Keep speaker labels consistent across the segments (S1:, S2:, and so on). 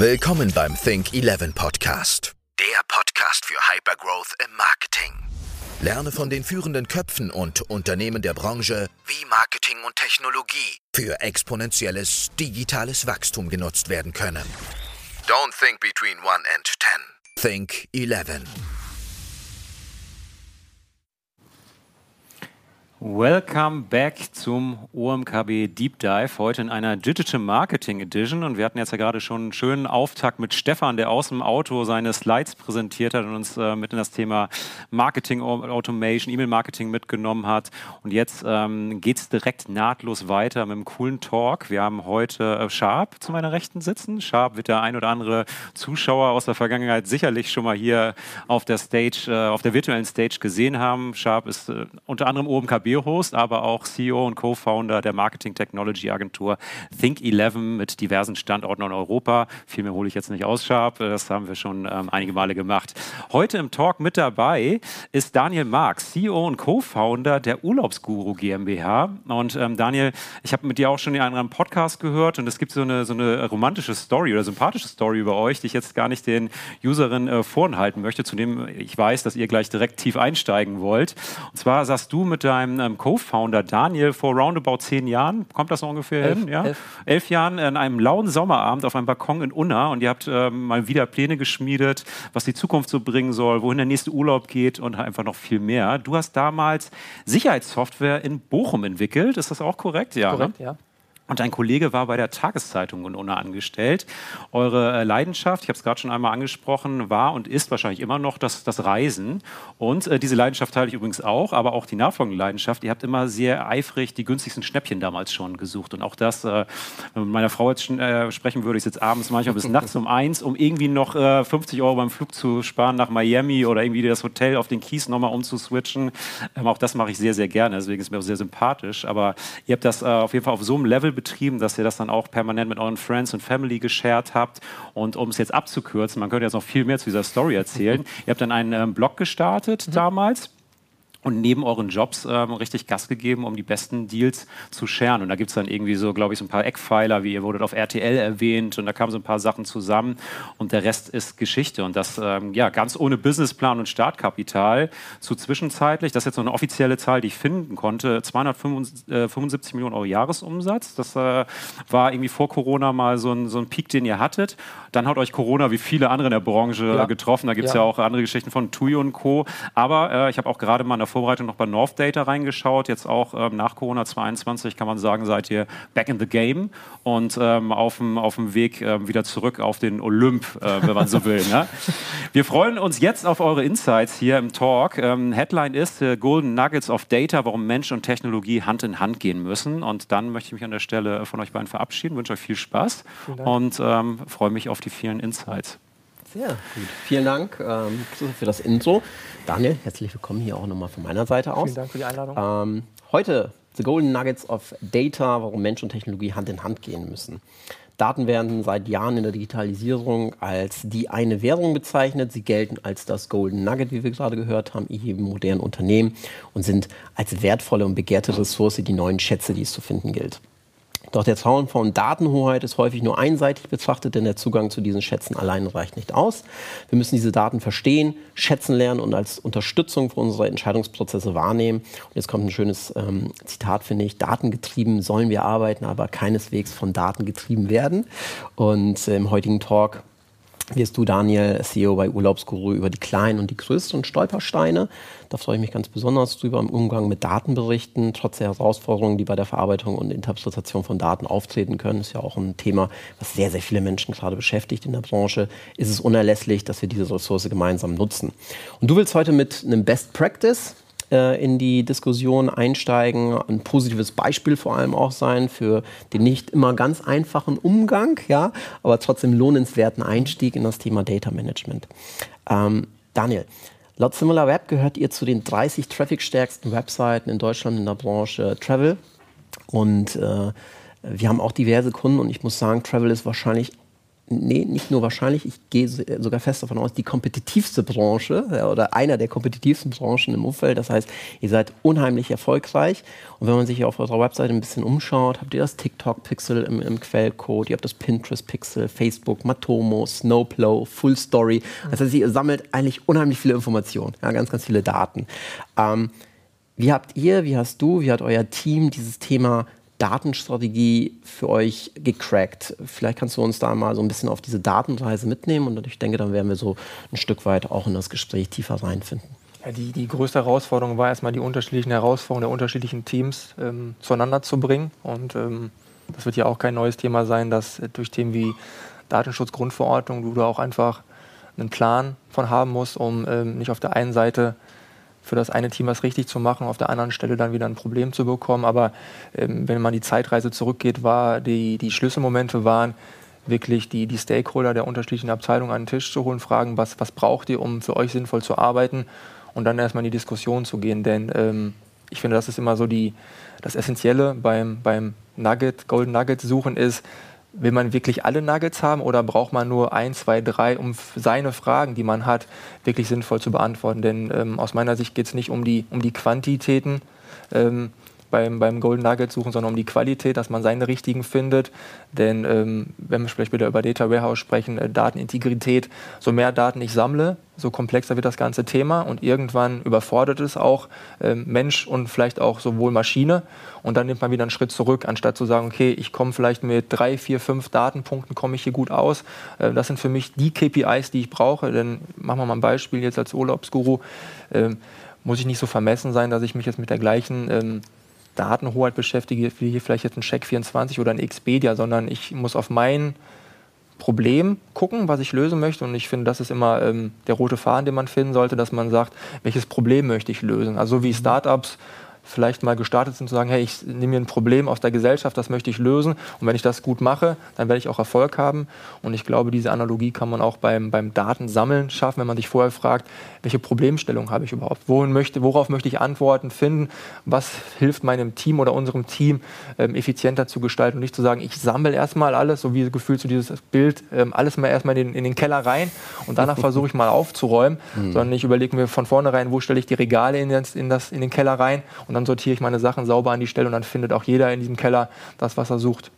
S1: Willkommen beim Think 11 Podcast. Der Podcast für Hypergrowth im Marketing. Lerne von den führenden Köpfen und Unternehmen der Branche, wie Marketing und Technologie für exponentielles digitales Wachstum genutzt werden können. Don't think between 1 and 10. Think 11.
S2: Welcome back zum OMKB Deep Dive, heute in einer Digital Marketing Edition. Und wir hatten jetzt ja gerade schon einen schönen Auftakt mit Stefan, der aus dem Auto seine Slides präsentiert hat und uns äh, mit in das Thema Marketing Automation, E-Mail-Marketing mitgenommen hat. Und jetzt ähm, geht es direkt nahtlos weiter mit einem coolen Talk. Wir haben heute äh, Sharp zu meiner Rechten sitzen. Sharp wird der ein oder andere Zuschauer aus der Vergangenheit sicherlich schon mal hier auf der Stage, äh, auf der virtuellen Stage gesehen haben. Sharp ist äh, unter anderem OMKB Biohost, aber auch CEO und Co-Founder der Marketing Technology Agentur Think11 mit diversen Standorten in Europa. Viel mehr hole ich jetzt nicht aus, Sharp. Das haben wir schon ähm, einige Male gemacht. Heute im Talk mit dabei ist Daniel Marx, CEO und Co-Founder der Urlaubsguru GmbH. Und ähm, Daniel, ich habe mit dir auch schon in einem Podcast gehört und es gibt so eine, so eine romantische Story oder sympathische Story über euch, die ich jetzt gar nicht den Userinnen äh, vorenthalten möchte, zu dem ich weiß, dass ihr gleich direkt tief einsteigen wollt. Und zwar sagst du mit deinem ähm, Co-Founder Daniel vor roundabout zehn Jahren, kommt das ungefähr elf, hin? Ja? Elf. elf Jahren in einem lauen Sommerabend auf einem Balkon in Unna und ihr habt ähm, mal wieder Pläne geschmiedet, was die Zukunft so bringen soll, wohin der nächste Urlaub geht und einfach noch viel mehr. Du hast damals Sicherheitssoftware in Bochum entwickelt, ist das auch korrekt?
S3: Ja. Korrekt, ne? ja.
S2: Und ein Kollege war bei der Tageszeitung in Unna angestellt. Eure äh, Leidenschaft, ich habe es gerade schon einmal angesprochen, war und ist wahrscheinlich immer noch das, das Reisen. Und äh, diese Leidenschaft teile ich übrigens auch, aber auch die nachfolgende Leidenschaft. Ihr habt immer sehr eifrig die günstigsten Schnäppchen damals schon gesucht. Und auch das, äh, wenn man meiner Frau jetzt äh, sprechen würde, ich sitze abends manchmal bis nachts um eins, um irgendwie noch 50 äh, Euro beim Flug zu sparen nach Miami oder irgendwie das Hotel auf den Kies nochmal umzuswitchen. Ähm, auch das mache ich sehr, sehr gerne. Deswegen ist es mir auch sehr sympathisch. Aber ihr habt das äh, auf jeden Fall auf so einem Level betrieben, dass ihr das dann auch permanent mit euren Friends und Family geshared habt. Und um es jetzt abzukürzen, man könnte jetzt noch viel mehr zu dieser Story erzählen. ihr habt dann einen ähm, Blog gestartet mhm. damals und neben euren Jobs ähm, richtig Gas gegeben, um die besten Deals zu scheren. Und da gibt es dann irgendwie so, glaube ich, so ein paar Eckpfeiler, wie ihr wurdet auf RTL erwähnt und da kamen so ein paar Sachen zusammen und der Rest ist Geschichte. Und das ähm, ja ganz ohne Businessplan und Startkapital zu zwischenzeitlich, das ist jetzt noch eine offizielle Zahl, die ich finden konnte, 275 Millionen Euro Jahresumsatz. Das äh, war irgendwie vor Corona mal so ein, so ein Peak, den ihr hattet. Dann hat euch Corona wie viele andere in der Branche ja. getroffen. Da gibt es ja. ja. auch andere Geschichten von TUI und Co. Aber äh, ich habe auch gerade mal eine Vorbereitung noch bei North Data reingeschaut. Jetzt auch ähm, nach Corona 22 kann man sagen, seid ihr back in the game und ähm, auf dem Weg äh, wieder zurück auf den Olymp, äh, wenn man so will. Ne? Wir freuen uns jetzt auf eure Insights hier im Talk. Ähm, Headline ist äh, Golden Nuggets of Data, warum Mensch und Technologie Hand in Hand gehen müssen. Und dann möchte ich mich an der Stelle von euch beiden verabschieden, wünsche euch viel Spaß und ähm, freue mich auf die vielen Insights.
S3: Sehr gut. Vielen Dank ähm, für das Intro. Daniel, herzlich willkommen hier auch nochmal von meiner Seite aus.
S4: Vielen Dank für die Einladung.
S3: Ähm, heute The Golden Nuggets of Data, warum Mensch und Technologie Hand in Hand gehen müssen. Daten werden seit Jahren in der Digitalisierung als die eine Währung bezeichnet. Sie gelten als das Golden Nugget, wie wir gerade gehört haben, in jedem modernen Unternehmen und sind als wertvolle und begehrte Ressource die neuen Schätze, die es zu finden gilt. Doch der Zaun von Datenhoheit ist häufig nur einseitig betrachtet, denn der Zugang zu diesen Schätzen allein reicht nicht aus. Wir müssen diese Daten verstehen, schätzen lernen und als Unterstützung für unsere Entscheidungsprozesse wahrnehmen. Und jetzt kommt ein schönes ähm, Zitat, finde ich. Datengetrieben sollen wir arbeiten, aber keineswegs von Daten getrieben werden. Und äh, im heutigen Talk wirst du, Daniel, CEO bei Urlaubsguru, über die kleinen und die größeren Stolpersteine. Da freue ich mich ganz besonders drüber im Umgang mit Datenberichten, trotz der Herausforderungen, die bei der Verarbeitung und Interpretation von Daten auftreten können. Ist ja auch ein Thema, was sehr, sehr viele Menschen gerade beschäftigt in der Branche. Ist es unerlässlich, dass wir diese Ressource gemeinsam nutzen. Und du willst heute mit einem Best Practice äh, in die Diskussion einsteigen, ein positives Beispiel vor allem auch sein für den nicht immer ganz einfachen Umgang, ja, aber trotzdem lohnenswerten Einstieg in das Thema Data Management. Ähm, Daniel, laut SimilarWeb gehört ihr zu den 30 trafficstärksten Webseiten in Deutschland in der Branche Travel und äh, wir haben auch diverse Kunden und ich muss sagen, Travel ist wahrscheinlich nee, nicht nur wahrscheinlich, ich gehe sogar fest davon aus, die kompetitivste Branche ja, oder einer der kompetitivsten Branchen im Umfeld. Das heißt, ihr seid unheimlich erfolgreich. Und wenn man sich auf eurer Webseite ein bisschen umschaut, habt ihr das TikTok-Pixel im, im, Quellcode, ihr habt das Pinterest-Pixel, Facebook, Matomo, Snowplow, Full Story. Das heißt, ihr sammelt eigentlich unheimlich viele Informationen, ja, ganz, ganz viele Daten. Ähm, wie habt ihr, wie hast du, wie hat euer Team dieses Thema Datenstrategie für euch gecrackt? Vielleicht kannst du uns da mal so ein bisschen auf diese Datenreise mitnehmen und ich denke, dann werden wir so ein Stück weit auch in das Gespräch tiefer reinfinden.
S4: Ja, die, die größte Herausforderung war erstmal die unterschiedlichen Herausforderungen der unterschiedlichen Teams ähm, zueinander zu bringen. Und ähm, das wird ja auch kein neues Thema sein, dass durch Themen wie Datenschutzgrundverordnung du da auch einfach einen Plan von haben musst, um ähm, nicht auf der einen Seite für das eine Team was richtig zu machen, auf der anderen Stelle dann wieder ein Problem zu bekommen. Aber ähm, wenn man die Zeitreise zurückgeht, war die, die Schlüsselmomente waren wirklich die, die Stakeholder der unterschiedlichen Abteilungen an den Tisch zu holen, fragen, was, was braucht ihr, um für euch sinnvoll zu arbeiten und dann erstmal in die Diskussion zu gehen. Denn ähm, ich finde, das ist immer so die, das Essentielle beim, beim Nugget, Golden Nugget suchen ist, will man wirklich alle Nuggets haben oder braucht man nur ein, zwei, drei, um seine Fragen, die man hat, wirklich sinnvoll zu beantworten? Denn ähm, aus meiner Sicht geht es nicht um die, um die Quantitäten, ähm, beim, beim Golden Nugget suchen, sondern um die Qualität, dass man seine richtigen findet. Denn ähm, wenn wir vielleicht wieder über Data Warehouse sprechen, äh, Datenintegrität, so mehr Daten ich sammle, so komplexer wird das ganze Thema und irgendwann überfordert es auch äh, Mensch und vielleicht auch sowohl Maschine. Und dann nimmt man wieder einen Schritt zurück, anstatt zu sagen, okay, ich komme vielleicht mit drei, vier, fünf Datenpunkten, komme ich hier gut aus. Äh, das sind für mich die KPIs, die ich brauche. Denn machen wir mal ein Beispiel jetzt als Urlaubsguru. Äh, muss ich nicht so vermessen sein, dass ich mich jetzt mit der gleichen ähm, Datenhoheit beschäftige, wie hier vielleicht jetzt ein Check24 oder ein Expedia, sondern ich muss auf mein Problem gucken, was ich lösen möchte. Und ich finde, das ist immer ähm, der rote Faden, den man finden sollte, dass man sagt, welches Problem möchte ich lösen. Also wie Startups vielleicht mal gestartet sind, zu sagen, hey, ich nehme mir ein Problem aus der Gesellschaft, das möchte ich lösen. Und wenn ich das gut mache, dann werde ich auch Erfolg haben. Und ich glaube, diese Analogie kann man auch beim, beim Datensammeln schaffen, wenn man sich vorher fragt, welche Problemstellung habe ich überhaupt? Wohin möchte, worauf möchte ich Antworten finden? Was hilft meinem Team oder unserem Team ähm, effizienter zu gestalten? Und nicht zu sagen, ich sammle erstmal alles, so wie gefühlt so dieses Bild, ähm, alles mal erstmal in, in, den Keller rein und danach versuche ich mal aufzuräumen, mhm. sondern ich überlege mir von vornherein, wo stelle ich die Regale in, das, in, das, in den Keller rein und dann dann sortiere ich meine Sachen sauber an die Stelle und dann findet auch jeder in diesem Keller das, was er sucht.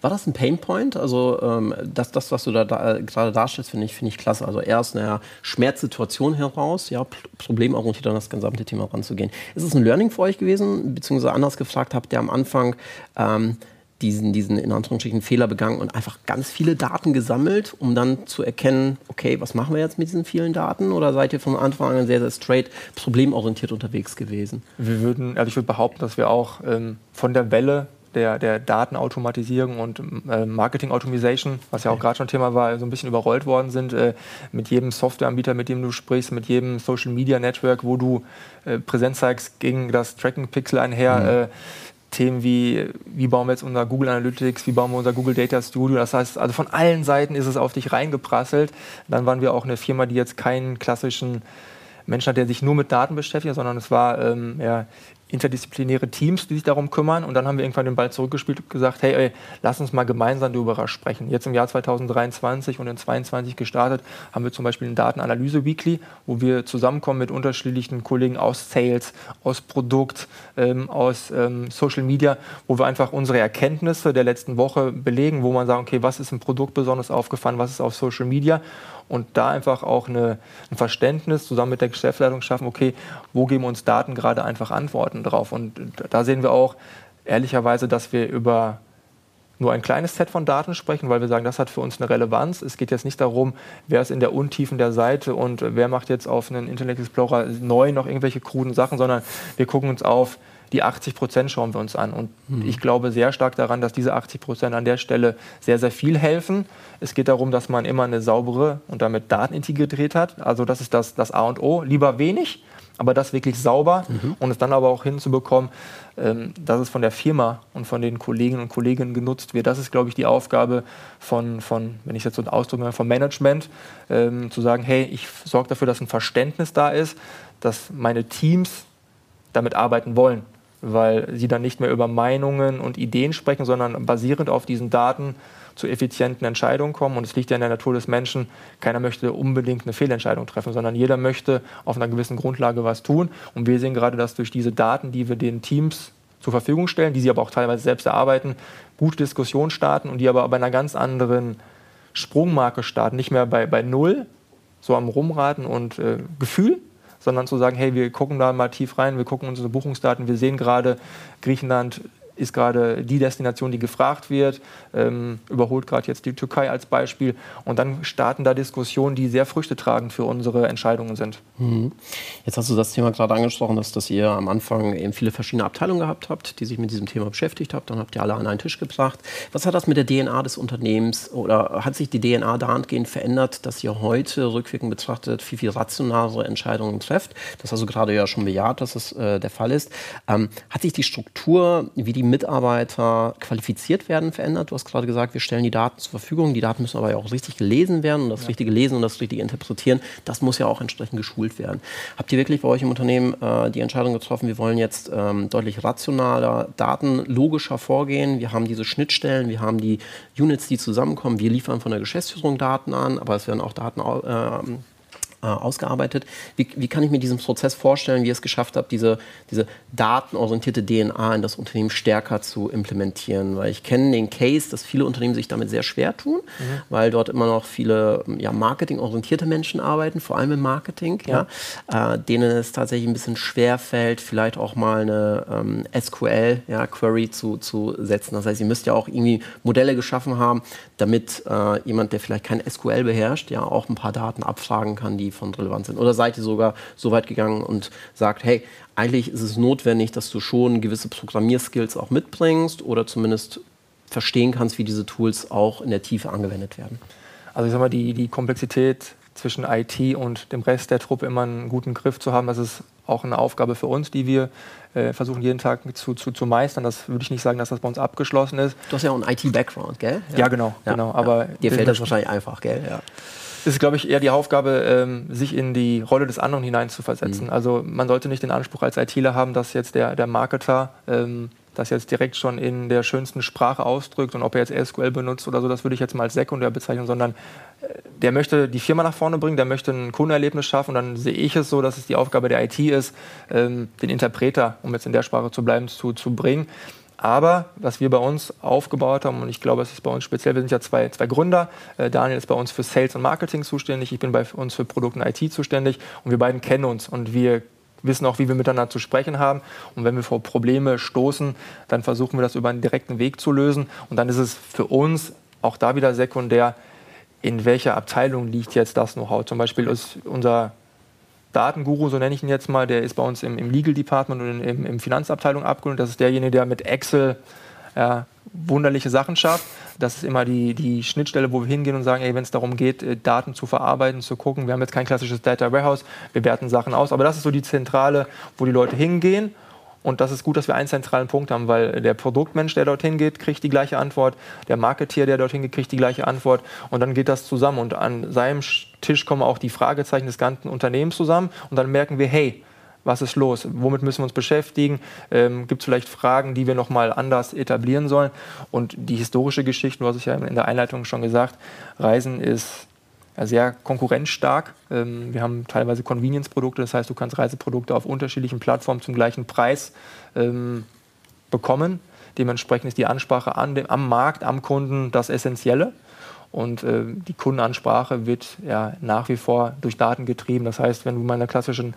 S3: War das ein Painpoint? Also ähm, das, das, was du da, da äh, gerade darstellst, finde ich, find ich klasse. Also erst eine Schmerzsituation heraus, ja, problemorientiert an das gesamte Thema ranzugehen. Ist es ein Learning für euch gewesen? Beziehungsweise anders gefragt, habt ihr am Anfang ähm, diesen, diesen in Anführungsstrichen Fehler begangen und einfach ganz viele Daten gesammelt, um dann zu erkennen, okay, was machen wir jetzt mit diesen vielen Daten? Oder seid ihr von Anfang an sehr, sehr straight problemorientiert unterwegs gewesen?
S4: Wir würden, also ich würde behaupten, dass wir auch ähm, von der Welle der, der Datenautomatisierung und äh, Marketing Automation, was ja auch gerade schon Thema war, so ein bisschen überrollt worden sind. Äh, mit jedem Softwareanbieter, mit dem du sprichst, mit jedem Social Media Network, wo du äh, Präsenz zeigst, ging das Tracking Pixel einher. Mhm äh, Themen wie, wie bauen wir jetzt unser Google Analytics, wie bauen wir unser Google Data Studio. Das heißt, also von allen Seiten ist es auf dich reingeprasselt. Dann waren wir auch eine Firma, die jetzt keinen klassischen Menschen hat, der sich nur mit Daten beschäftigt, sondern es war ähm, ja, interdisziplinäre Teams, die sich darum kümmern. Und dann haben wir irgendwann den Ball zurückgespielt und gesagt, hey, ey, lass uns mal gemeinsam darüber sprechen. Jetzt im Jahr 2023 und in 2022 gestartet, haben wir zum Beispiel eine Datenanalyse Weekly, wo wir zusammenkommen mit unterschiedlichen Kollegen aus Sales, aus Produkt, ähm, aus ähm, Social Media, wo wir einfach unsere Erkenntnisse der letzten Woche belegen, wo man sagt, okay, was ist im Produkt besonders aufgefallen, was ist auf Social Media und da einfach auch eine, ein Verständnis zusammen mit der Geschäftsleitung schaffen, okay, wo geben uns Daten gerade einfach Antworten drauf. Und da sehen wir auch ehrlicherweise, dass wir über nur ein kleines Set von Daten sprechen, weil wir sagen, das hat für uns eine Relevanz. Es geht jetzt nicht darum, wer ist in der Untiefen der Seite und wer macht jetzt auf einen Internet Explorer neu noch irgendwelche kruden Sachen, sondern wir gucken uns auf die 80 Prozent schauen wir uns an. Und mhm. ich glaube sehr stark daran, dass diese 80 Prozent an der Stelle sehr, sehr viel helfen. Es geht darum, dass man immer eine saubere und damit Datenintegrität hat. Also das ist das, das A und O. Lieber wenig, aber das wirklich sauber mhm. und es dann aber auch hinzubekommen, ähm, dass es von der Firma und von den Kolleginnen und Kollegen genutzt wird. Das ist, glaube ich, die Aufgabe von, von wenn ich jetzt so ausdrücke, vom Management, ähm, zu sagen, hey, ich sorge dafür, dass ein Verständnis da ist, dass meine Teams damit arbeiten wollen weil sie dann nicht mehr über Meinungen und Ideen sprechen, sondern basierend auf diesen Daten zu effizienten Entscheidungen kommen. Und es liegt ja in der Natur des Menschen, keiner möchte unbedingt eine Fehlentscheidung treffen, sondern jeder möchte auf einer gewissen Grundlage was tun. Und wir sehen gerade, dass durch diese Daten, die wir den Teams zur Verfügung stellen, die sie aber auch teilweise selbst erarbeiten, gute Diskussionen starten und die aber bei einer ganz anderen Sprungmarke starten. Nicht mehr bei, bei Null, so am Rumraten und äh, Gefühl, sondern zu sagen, hey, wir gucken da mal tief rein, wir gucken unsere Buchungsdaten, wir sehen gerade, Griechenland ist gerade die Destination, die gefragt wird, ähm, überholt gerade jetzt die Türkei als Beispiel. Und dann starten da Diskussionen, die sehr früchtetragend für unsere Entscheidungen sind.
S3: Mhm. Jetzt hast du das Thema gerade angesprochen, dass, dass ihr am Anfang eben viele verschiedene Abteilungen gehabt habt, die sich mit diesem Thema beschäftigt habt. Dann habt ihr alle an einen Tisch gebracht. Was hat das mit der DNA des Unternehmens oder hat sich die DNA dahingehend verändert, dass ihr heute rückwirkend betrachtet viel, viel rationalere Entscheidungen trefft? Das hast du gerade ja schon bejaht, dass das äh, der Fall ist. Ähm, hat sich die Struktur, wie die Mitarbeiter qualifiziert werden, verändert? Du hast gerade gesagt, wir stellen die Daten zur Verfügung. Die Daten müssen aber ja auch richtig gelesen werden und das ja. richtige Lesen und das richtige Interpretieren, das muss ja auch entsprechend geschult werden. Habt ihr wirklich bei euch im Unternehmen äh, die Entscheidung getroffen, wir wollen jetzt ähm, deutlich rationaler, datenlogischer vorgehen? Wir haben diese Schnittstellen, wir haben die Units, die zusammenkommen. Wir liefern von der Geschäftsführung Daten an, aber es werden auch Daten äh, äh, ausgearbeitet. Wie, wie, kann ich mir diesen Prozess vorstellen, wie ihr es geschafft habt, diese, diese datenorientierte DNA in das Unternehmen stärker zu implementieren? Weil ich kenne den Case, dass viele Unternehmen sich damit sehr schwer tun, mhm. weil dort immer noch viele ja, marketingorientierte Menschen arbeiten, vor allem im Marketing, ja. ja äh, denen es tatsächlich ein bisschen schwer fällt, vielleicht auch mal eine ähm, SQL-Query zu, zu setzen. Das heißt, ihr müsst ja auch irgendwie Modelle geschaffen haben, damit äh, jemand, der vielleicht kein SQL beherrscht, ja auch ein paar Daten abfragen kann, die von Relevanz sind? Oder seid ihr sogar so weit gegangen und sagt, hey, eigentlich ist es notwendig, dass du schon gewisse Programmierskills auch mitbringst oder zumindest verstehen kannst, wie diese Tools auch in der Tiefe angewendet werden?
S4: Also ich sag mal, die, die Komplexität zwischen IT und dem Rest der Truppe immer einen guten Griff zu haben, das ist auch eine Aufgabe für uns, die wir äh, versuchen jeden Tag zu, zu, zu, meistern. Das würde ich nicht sagen, dass das bei uns abgeschlossen ist.
S3: Du hast ja auch einen IT-Background, gell?
S4: Ja, ja genau, ja, genau. Aber
S3: ja. Dir fällt das wahrscheinlich einfach, gell? Ja
S4: ist, glaube ich, eher die Aufgabe, ähm, sich in die Rolle des anderen hineinzuversetzen. Mhm. Also man sollte nicht den Anspruch als ITler haben, dass jetzt der, der Marketer ähm, das jetzt direkt schon in der schönsten Sprache ausdrückt und ob er jetzt SQL benutzt oder so, das würde ich jetzt mal als sekundär bezeichnen, sondern äh, der möchte die Firma nach vorne bringen, der möchte ein Kundenerlebnis schaffen und dann sehe ich es so, dass es die Aufgabe der IT ist, ähm, den Interpreter, um jetzt in der Sprache zu bleiben, zu, zu bringen. Aber was wir bei uns aufgebaut haben, und ich glaube, es ist bei uns speziell, wir sind ja zwei, zwei Gründer. Äh, Daniel ist bei uns für Sales und Marketing zuständig, ich bin bei uns für Produkt und IT zuständig und wir beiden kennen uns und wir wissen auch, wie wir miteinander zu sprechen haben. Und wenn wir vor Probleme stoßen, dann versuchen wir das über einen direkten Weg zu lösen. Und dann ist es für uns auch da wieder sekundär, in welcher Abteilung liegt jetzt das Know-how. Zum Beispiel ist unser Datenguru, so nenne ich ihn jetzt mal, der ist bei uns im, im Legal Department und im, im Finanzabteilung abgeholt. Das ist derjenige, der mit Excel ja, wunderliche Sachen schafft. Das ist immer die, die Schnittstelle, wo wir hingehen und sagen, wenn es darum geht, äh, Daten zu verarbeiten, zu gucken. Wir haben jetzt kein klassisches Data Warehouse, wir werten Sachen aus, aber das ist so die Zentrale, wo die Leute hingehen und das ist gut, dass wir einen zentralen Punkt haben, weil der Produktmensch, der dorthin geht, kriegt die gleiche Antwort, der Marketeer, der dorthin geht, kriegt die gleiche Antwort und dann geht das zusammen und an seinem Tisch kommen auch die Fragezeichen des ganzen Unternehmens zusammen und dann merken wir, hey, was ist los? Womit müssen wir uns beschäftigen? Ähm, Gibt es vielleicht Fragen, die wir nochmal anders etablieren sollen? Und die historische Geschichte, du hast es ja in der Einleitung schon gesagt, Reisen ist sehr konkurrenzstark. Ähm, wir haben teilweise Convenience-Produkte, das heißt, du kannst Reiseprodukte auf unterschiedlichen Plattformen zum gleichen Preis ähm, bekommen. Dementsprechend ist die Ansprache an dem, am Markt, am Kunden das Essentielle. Und äh, die Kundenansprache wird ja nach wie vor durch Daten getrieben. Das heißt, wenn du mal in einer klassischen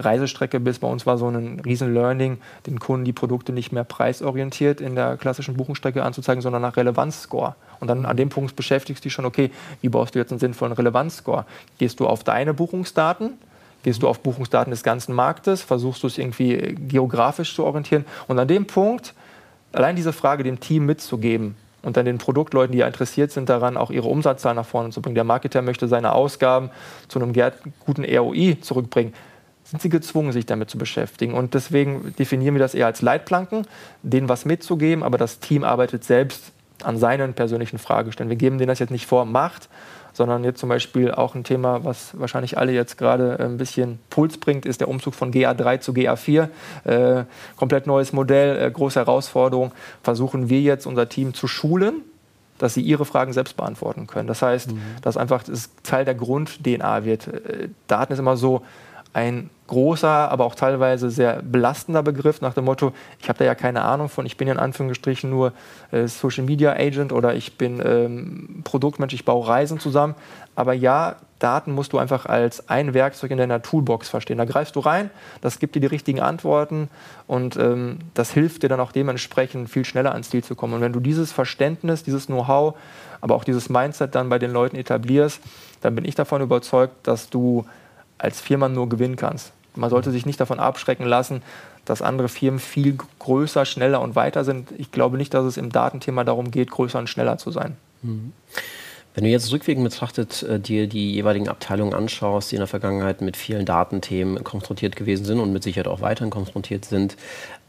S4: Reisestrecke bist, bei uns war so ein riesen Learning, den Kunden die Produkte nicht mehr preisorientiert in der klassischen Buchungsstrecke anzuzeigen, sondern nach Relevanzscore. Und dann an dem Punkt beschäftigst du dich schon, okay, wie baust du jetzt einen sinnvollen Relevanzscore? Gehst du auf deine Buchungsdaten? Gehst du auf Buchungsdaten des ganzen Marktes? Versuchst du es irgendwie geografisch zu orientieren? Und an dem Punkt, allein diese Frage dem Team mitzugeben, und dann den Produktleuten, die ja interessiert sind daran, auch ihre Umsatzzahlen nach vorne zu bringen. Der Marketer möchte seine Ausgaben zu einem guten ROI zurückbringen. Sind sie gezwungen, sich damit zu beschäftigen? Und deswegen definieren wir das eher als Leitplanken, denen was mitzugeben, aber das Team arbeitet selbst an seinen persönlichen Fragestellungen. Wir geben denen das jetzt nicht vor, macht, sondern jetzt zum Beispiel auch ein Thema, was wahrscheinlich alle jetzt gerade ein bisschen Puls bringt, ist der Umzug von GA3 zu GA4. Äh, komplett neues Modell, äh, große Herausforderung. Versuchen wir jetzt unser Team zu schulen, dass sie ihre Fragen selbst beantworten können. Das heißt, mhm. dass einfach das Teil der Grund-DNA wird. Äh, Daten ist immer so ein großer, aber auch teilweise sehr belastender Begriff nach dem Motto, ich habe da ja keine Ahnung von, ich bin in Anführungsstrichen nur äh, Social Media Agent oder ich bin ähm, Produktmensch, ich baue Reisen zusammen. Aber ja, Daten musst du einfach als ein Werkzeug in deiner Toolbox verstehen. Da greifst du rein, das gibt dir die richtigen Antworten und ähm, das hilft dir dann auch dementsprechend viel schneller ans Ziel zu kommen. Und wenn du dieses Verständnis, dieses Know-how, aber auch dieses Mindset dann bei den Leuten etablierst, dann bin ich davon überzeugt, dass du als Firma nur gewinnen kannst. Man sollte sich nicht davon abschrecken lassen, dass andere Firmen viel größer, schneller und weiter sind. Ich glaube nicht, dass es im Datenthema darum geht, größer und schneller zu sein. Mhm.
S3: Wenn du jetzt rückwirkend betrachtet äh, dir die jeweiligen Abteilungen anschaust, die in der Vergangenheit mit vielen Datenthemen konfrontiert gewesen sind und mit Sicherheit auch weiterhin konfrontiert sind,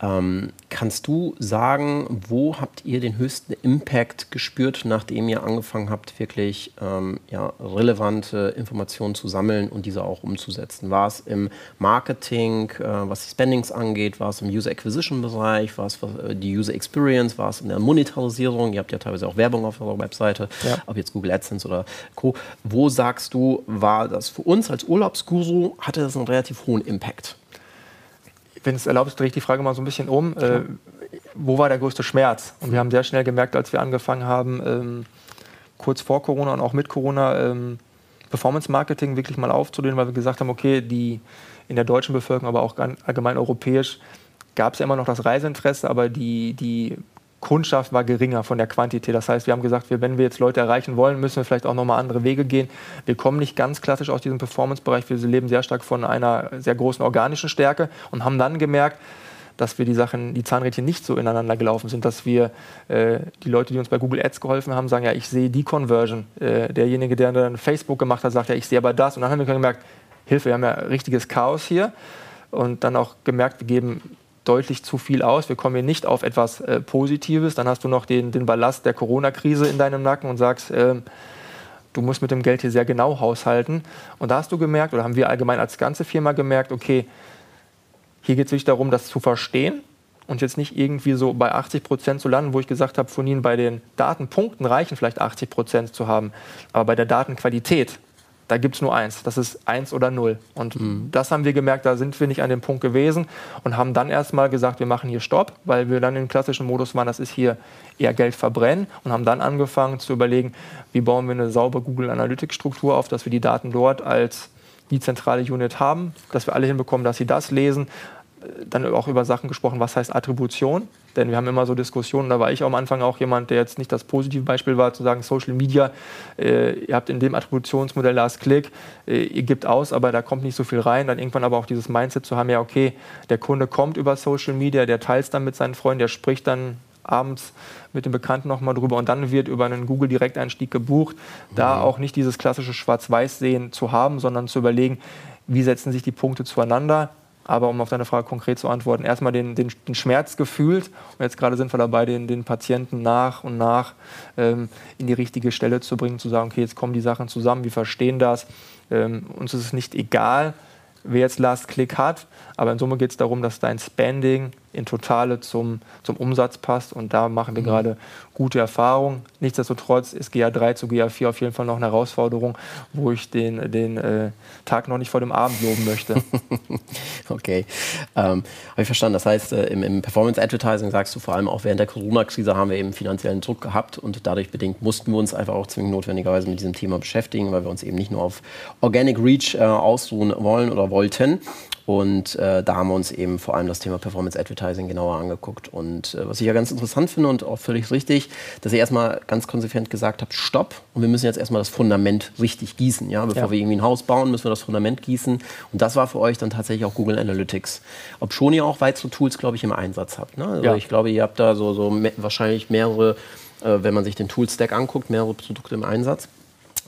S3: ähm, kannst du sagen, wo habt ihr den höchsten Impact gespürt, nachdem ihr angefangen habt, wirklich ähm, ja, relevante Informationen zu sammeln und diese auch umzusetzen? War es im Marketing, äh, was die Spendings angeht? War es im User Acquisition Bereich? War es äh, die User Experience? War es in der Monetarisierung? Ihr habt ja teilweise auch Werbung auf eurer Webseite, ja. ob jetzt Google AdSense oder Co. Wo sagst du, war das für uns als Urlaubsguru, hatte das einen relativ hohen Impact?
S4: Wenn es erlaubt ist, drehe ich die Frage mal so ein bisschen um. Äh, wo war der größte Schmerz? Und wir haben sehr schnell gemerkt, als wir angefangen haben, ähm, kurz vor Corona und auch mit Corona, ähm, Performance-Marketing wirklich mal aufzulehnen, weil wir gesagt haben, okay, die in der deutschen Bevölkerung, aber auch allgemein europäisch, gab es ja immer noch das Reiseinteresse, aber die, die Kundschaft war geringer von der Quantität. Das heißt, wir haben gesagt, wenn wir jetzt Leute erreichen wollen, müssen wir vielleicht auch nochmal andere Wege gehen. Wir kommen nicht ganz klassisch aus diesem Performance-Bereich. Wir leben sehr stark von einer sehr großen organischen Stärke und haben dann gemerkt, dass wir die Sachen, die Zahnrädchen nicht so ineinander gelaufen sind, dass wir äh, die Leute, die uns bei Google Ads geholfen haben, sagen, ja, ich sehe die Conversion. Äh, derjenige, der dann Facebook gemacht hat, sagt, ja, ich sehe aber das. Und dann haben wir gemerkt, Hilfe, wir haben ja richtiges Chaos hier. Und dann auch gemerkt, wir geben deutlich zu viel aus. Wir kommen hier nicht auf etwas äh, Positives. Dann hast du noch den, den Ballast der Corona-Krise in deinem Nacken und sagst, äh, du musst mit dem Geld hier sehr genau haushalten. Und da hast du gemerkt, oder haben wir allgemein als ganze Firma gemerkt, okay, hier geht es wirklich darum, das zu verstehen und jetzt nicht irgendwie so bei 80 Prozent zu landen, wo ich gesagt habe, von Ihnen bei den Datenpunkten reichen vielleicht 80 Prozent zu haben, aber bei der Datenqualität da gibt es nur eins. Das ist eins oder null. Und mhm. das haben wir gemerkt, da sind wir nicht an dem Punkt gewesen und haben dann erstmal gesagt, wir machen hier Stopp, weil wir dann im klassischen Modus waren, das ist hier eher Geld verbrennen und haben dann angefangen zu überlegen, wie bauen wir eine saubere Google Analytics Struktur auf, dass wir die Daten dort als die zentrale Unit haben, dass wir alle hinbekommen, dass sie das lesen, dann auch über Sachen gesprochen, was heißt Attribution. Denn wir haben immer so Diskussionen, da war ich am Anfang auch jemand, der jetzt nicht das positive Beispiel war, zu sagen, Social Media, äh, ihr habt in dem Attributionsmodell Last Click, äh, ihr gebt aus, aber da kommt nicht so viel rein. Dann irgendwann aber auch dieses Mindset zu haben, ja okay, der Kunde kommt über Social Media, der teilt es dann mit seinen Freunden, der spricht dann abends mit dem Bekannten nochmal drüber und dann wird über einen Google-Direkteinstieg gebucht. Da mhm. auch nicht dieses klassische Schwarz-Weiß-Sehen zu haben, sondern zu überlegen, wie setzen sich die Punkte zueinander aber um auf deine Frage konkret zu antworten, erstmal den, den, den Schmerz gefühlt. Und jetzt gerade sind wir dabei, den, den Patienten nach und nach ähm, in die richtige Stelle zu bringen, zu sagen, okay, jetzt kommen die Sachen zusammen, wir verstehen das, ähm, uns ist es nicht egal, wer jetzt Last Click hat, aber in Summe geht es darum, dass dein Spending in Totale zum, zum Umsatz passt und da machen wir mhm. gerade gute Erfahrungen. Nichtsdestotrotz ist GA3 zu GA4 auf jeden Fall noch eine Herausforderung, wo ich den, den äh, Tag noch nicht vor dem Abend loben möchte.
S3: okay, ähm, habe ich verstanden. Das heißt, äh, im, im, Performance Advertising sagst du vor allem auch während der Corona-Krise haben wir eben finanziellen Druck gehabt und dadurch bedingt mussten wir uns einfach auch zwingend notwendigerweise mit diesem Thema beschäftigen, weil wir uns eben nicht nur auf Organic Reach äh, ausruhen wollen oder wollten. Und äh, da haben wir uns eben vor allem das Thema Performance Advertising genauer angeguckt. Und äh, was ich ja ganz interessant finde und auch völlig richtig, dass ihr erstmal ganz konsequent gesagt habt, stopp. Und wir müssen jetzt erstmal das Fundament richtig gießen. Ja? Bevor ja. wir irgendwie ein Haus bauen, müssen wir das Fundament gießen. Und das war für euch dann tatsächlich auch Google Analytics. Ob schon ihr auch weitere Tools, glaube ich, im Einsatz habt. Ne? Also ja. ich glaube, ihr habt da so, so me wahrscheinlich mehrere, äh, wenn man sich den Tool-Stack anguckt, mehrere Produkte im Einsatz.